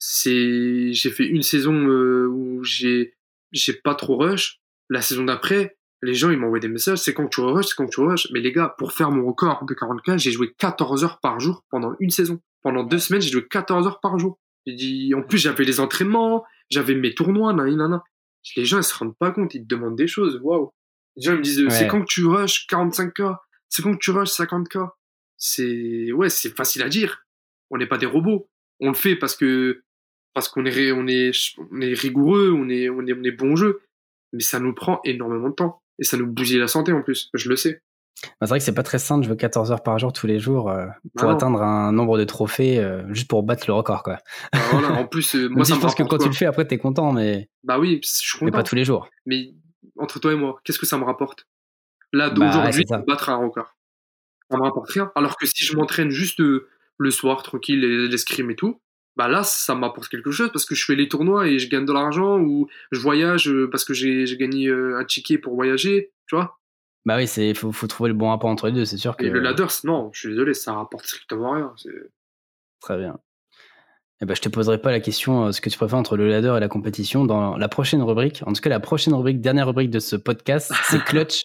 c'est j'ai fait une saison où j'ai j'ai pas trop rush. La saison d'après, les gens ils m'envoient des messages. C'est quand que tu rush, c'est quand que tu rush. Mais les gars, pour faire mon record de 40K, j'ai joué 14 heures par jour pendant une saison. Pendant deux semaines, j'ai joué 14 heures par jour. Dit, en plus, j'avais les entraînements, j'avais mes tournois, nan, nan, nan. Les gens, ils se rendent pas compte, ils te demandent des choses. Waouh. Les gens, ils me disent, Ouais. c'est quand que tu rush 45K? C'est quand que tu rush 50K? C'est, ouais, c'est facile à dire. On n'est pas des robots. On le fait parce que, parce qu'on est, ré- on est, on est rigoureux, on est, on est, on est bon jeu. Mais ça nous prend énormément de temps. Et ça nous bousille la santé en plus. Je le sais. Bah, c'est vrai que c'est pas très simple, je veux 14 heures par jour tous les jours euh, pour Ah atteindre un nombre de trophées euh, juste pour battre le record quoi. Bah, voilà, en plus, euh, moi, si je pense que quand tu le fais après t'es content mais, Bah oui, je suis mais content. pas tous les jours. Mais entre toi et moi, qu'est-ce que ça me rapporte? Là, Bah, ouais, d'aujourd'hui, ça. battre un record. Ça me rapporte rien. Alors que si je m'entraîne juste le soir, tranquille, les- l'escrime et tout, bah là, ça m'apporte quelque chose parce que je fais les tournois et je gagne de l'argent ou je voyage euh, parce que j'ai gagné euh, un ticket pour voyager, tu vois. Bah oui, c'est faut, faut trouver le bon rapport entre les deux, c'est sûr que Et le ladder, c'est- non, je suis désolé, ça rapporte strictement rien. Très bien. Eh ben, je te poserai pas la question euh, ce que tu préfères entre le ladder et la compétition dans la prochaine rubrique. En tout cas, la prochaine rubrique, dernière rubrique de ce podcast, c'est clutch.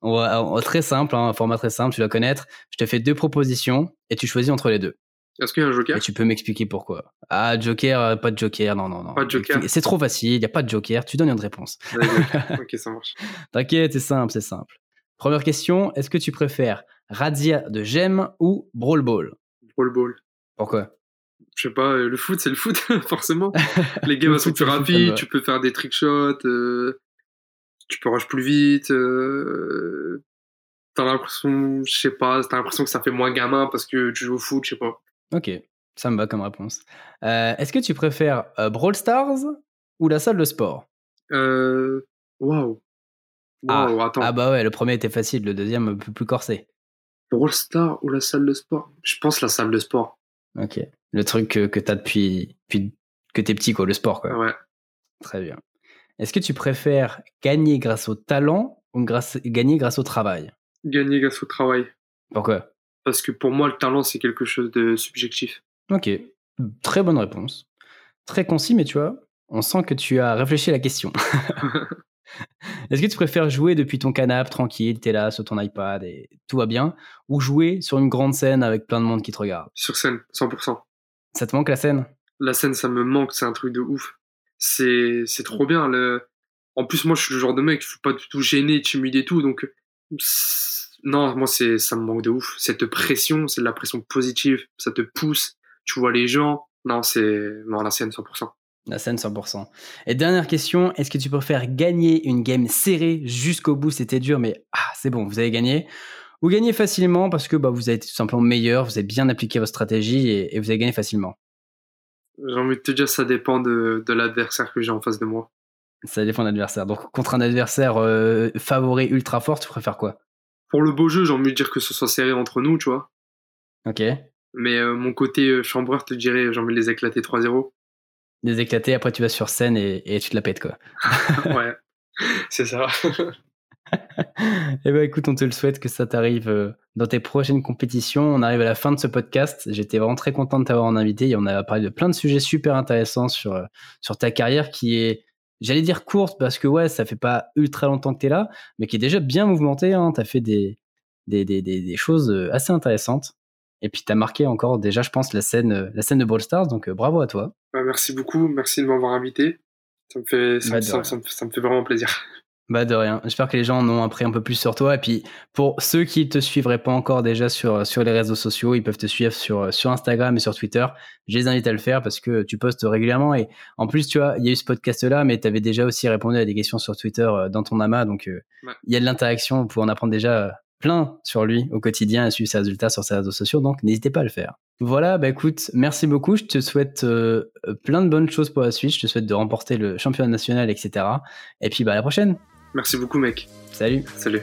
On va- on- très simple, hein, un format très simple, tu dois connaître. Je te fais deux propositions et tu choisis entre les deux. Est-ce qu'il y a un joker? Et tu peux m'expliquer pourquoi? Ah, Joker, euh, pas de Joker, non, non, non. Pas de Joker. C'est trop facile, il n'y a pas de Joker, tu donnes une réponse. Ok. Ça marche. T'inquiète, c'est simple, c'est simple. Première question, est-ce que tu préfères Razzia de Gem ou Brawl Ball? Brawl ball. Pourquoi? Je sais pas, euh, le foot, c'est le foot, forcément. Les games sont plus rapides, tu peux faire des trickshots, euh, tu peux rush plus vite. Euh, t'as l'impression, je sais pas, t'as l'impression que ça fait moins gamin parce que tu joues au foot, je sais pas. Ok, ça me va comme réponse. Euh, est-ce que tu préfères euh, Brawl Stars ou la salle de sport? Euh, Waouh. Waouh, attends. Ah bah ouais, le premier était facile, le deuxième un peu plus corsé. Brawl Star ou la salle de sport? Je pense la salle de sport. Ok, le truc que, que t'as depuis, depuis que t'es petit, quoi, le sport, quoi. Ouais. Très bien. Est-ce que tu préfères gagner grâce au talent ou grâce, gagner grâce au travail? Gagner grâce au travail. Pourquoi? Parce que pour moi, le talent, c'est quelque chose de subjectif. Ok, très bonne réponse. Très concis, mais tu vois, on sent que tu as réfléchi à la question. Est-ce que tu préfères jouer depuis ton canapé tranquille, t'es là sur ton iPad et tout va bien, ou jouer sur une grande scène avec plein de monde qui te regarde? Sur scène, 100%. Ça te manque la scène? La scène ça me manque c'est un truc de ouf c'est c'est trop bien le en plus moi je suis le genre de mec je suis pas du tout gêné timide et tout donc non moi c'est ça me manque de ouf. Cette pression c'est de la pression positive. Ça te pousse. Tu vois les gens. Non c'est non la scène 100% La scène 100%. Et dernière question, est-ce que tu préfères gagner une game serrée jusqu'au bout, c'était dur, mais ah, c'est bon, vous avez gagné. Ou gagner facilement parce que bah, vous avez été tout simplement meilleur, vous avez bien appliqué votre stratégie et, et vous avez gagné facilement. J'ai envie de te dire ça dépend de, de l'adversaire que j'ai en face de moi. Ça dépend de l'adversaire. Donc contre un adversaire euh, favori ultra fort, tu préfères quoi? Pour le beau jeu j'ai envie de dire que ce soit serré entre nous tu vois Ok. mais euh, mon côté euh, chambreur te dirait j'ai envie de les éclater 3-0 Des éclatés, après tu vas sur scène et, et tu te la pètes quoi. ouais c'est ça Eh ben écoute, on te le souhaite que ça t'arrive euh, dans tes prochaines compétitions. On arrive à la fin de ce podcast. J'étais vraiment très content de t'avoir en invité et on a parlé de plein de sujets super intéressants sur, sur ta carrière qui est, j'allais dire courte parce que ouais, ça fait pas ultra longtemps que t'es là, mais qui est déjà bien mouvementée. Hein. T'as fait des, des, des, des, des choses euh, assez intéressantes. Et puis t'as marqué encore déjà, je pense, la scène, euh, la scène de Brawl Stars. Donc euh, bravo à toi. Bah, merci beaucoup, merci de m'avoir invité. Ça me fait, ça, Bah, ça ça ça me fait vraiment plaisir. Bah de rien. J'espère que les gens en ont appris un peu plus sur toi. Et puis pour ceux qui te suivraient pas encore déjà sur, sur les réseaux sociaux, ils peuvent te suivre sur, sur Instagram et sur Twitter. Je les invite à le faire parce que tu postes régulièrement. Et en plus, tu vois, il y a eu ce podcast-là, mais tu avais déjà aussi répondu à des questions sur Twitter euh, dans ton amas. Donc euh, il Ouais. y a de l'interaction. Vous pouvez en apprendre déjà euh, plein sur lui au quotidien et suivre ses résultats sur ses réseaux sociaux. Donc n'hésitez pas à le faire. Voilà, bah écoute, merci beaucoup. Je te souhaite euh, plein de bonnes choses pour la suite. Je te souhaite de remporter le championnat national, etc. Et puis bah à la prochaine. Merci beaucoup, mec. Salut. Salut.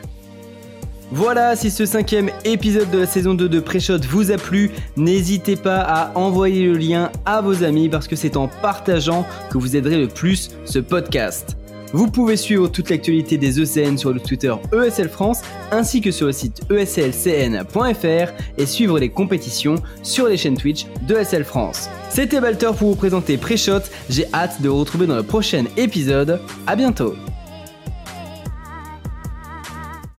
Voilà, si ce cinquième épisode de la saison 2 de Pré-Shot vous a plu, n'hésitez pas à envoyer le lien à vos amis parce que c'est en partageant que vous aiderez le plus ce podcast. Vous pouvez suivre toute l'actualité des ECN sur le Twitter ESL France ainsi que sur le site eslcn.fr et suivre les compétitions sur les chaînes Twitch de ESL France. C'était Balter pour vous présenter Pré-Shot, j'ai hâte de vous retrouver dans le prochain épisode. À bientôt